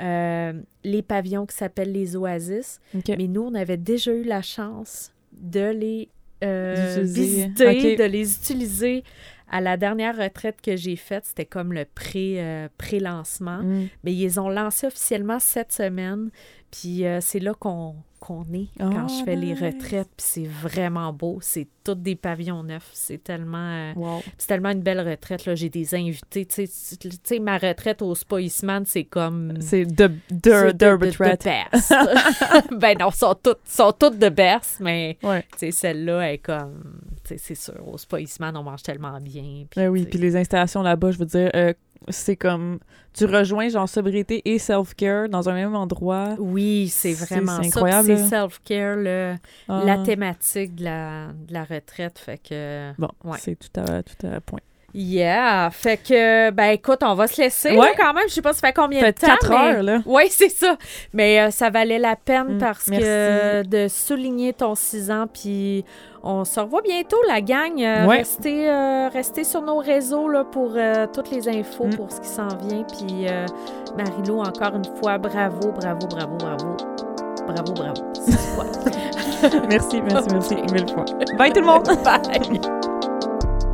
euh, les pavillons qui s'appellent les Oasis. Mais nous, on avait déjà eu la chance de les euh, visiter, de les utiliser. À la dernière retraite que j'ai faite, c'était comme le pré, euh, pré-lancement. Mm. Mais ils ont lancé officiellement cette semaine. Puis euh, c'est là qu'on qu'on est quand Oh, je fais les retraites. Puis c'est vraiment beau. C'est tous des pavillons neufs. C'est tellement, euh, Wow. c'est tellement une belle retraite. J'ai des invités. Tu sais, ma retraite au Spa Eastman, c'est comme... C'est de, de, de, the retraite. best. (laughs) (laughs) ben non, sont toutes, sont toutes de best, mais Ouais. celle-là est comme... C'est sûr, au Spa Eastman, on mange tellement bien. Ben oui, puis les installations là-bas, je veux dire, euh, c'est comme tu rejoins genre sobriété et self-care dans un même endroit. Oui, c'est vraiment incroyable, C'est self-care, le- Ah. la thématique de la, de la retraite. Fait que. Bon, Ouais. c'est tout à, tout à point. Yeah! Fait que, ben écoute, on va se laisser Ouais. là, quand même. Je sais pas ça fait combien fait de temps. quatre mais- heures, là. Oui, (laughs) c'est ça. Mais euh, ça valait la peine Mm, parce merci. que de souligner ton 6 ans. Puis on se revoit bientôt, la gang. Euh, Ouais. restez, euh, restez sur nos réseaux là, pour toutes les infos, Mm. pour ce qui s'en vient. Puis Marilou, encore une fois, bravo, bravo, bravo, bravo. Bravo, bravo. (laughs) Merci, merci, merci mille fois. Bye tout le monde! (laughs) Bye!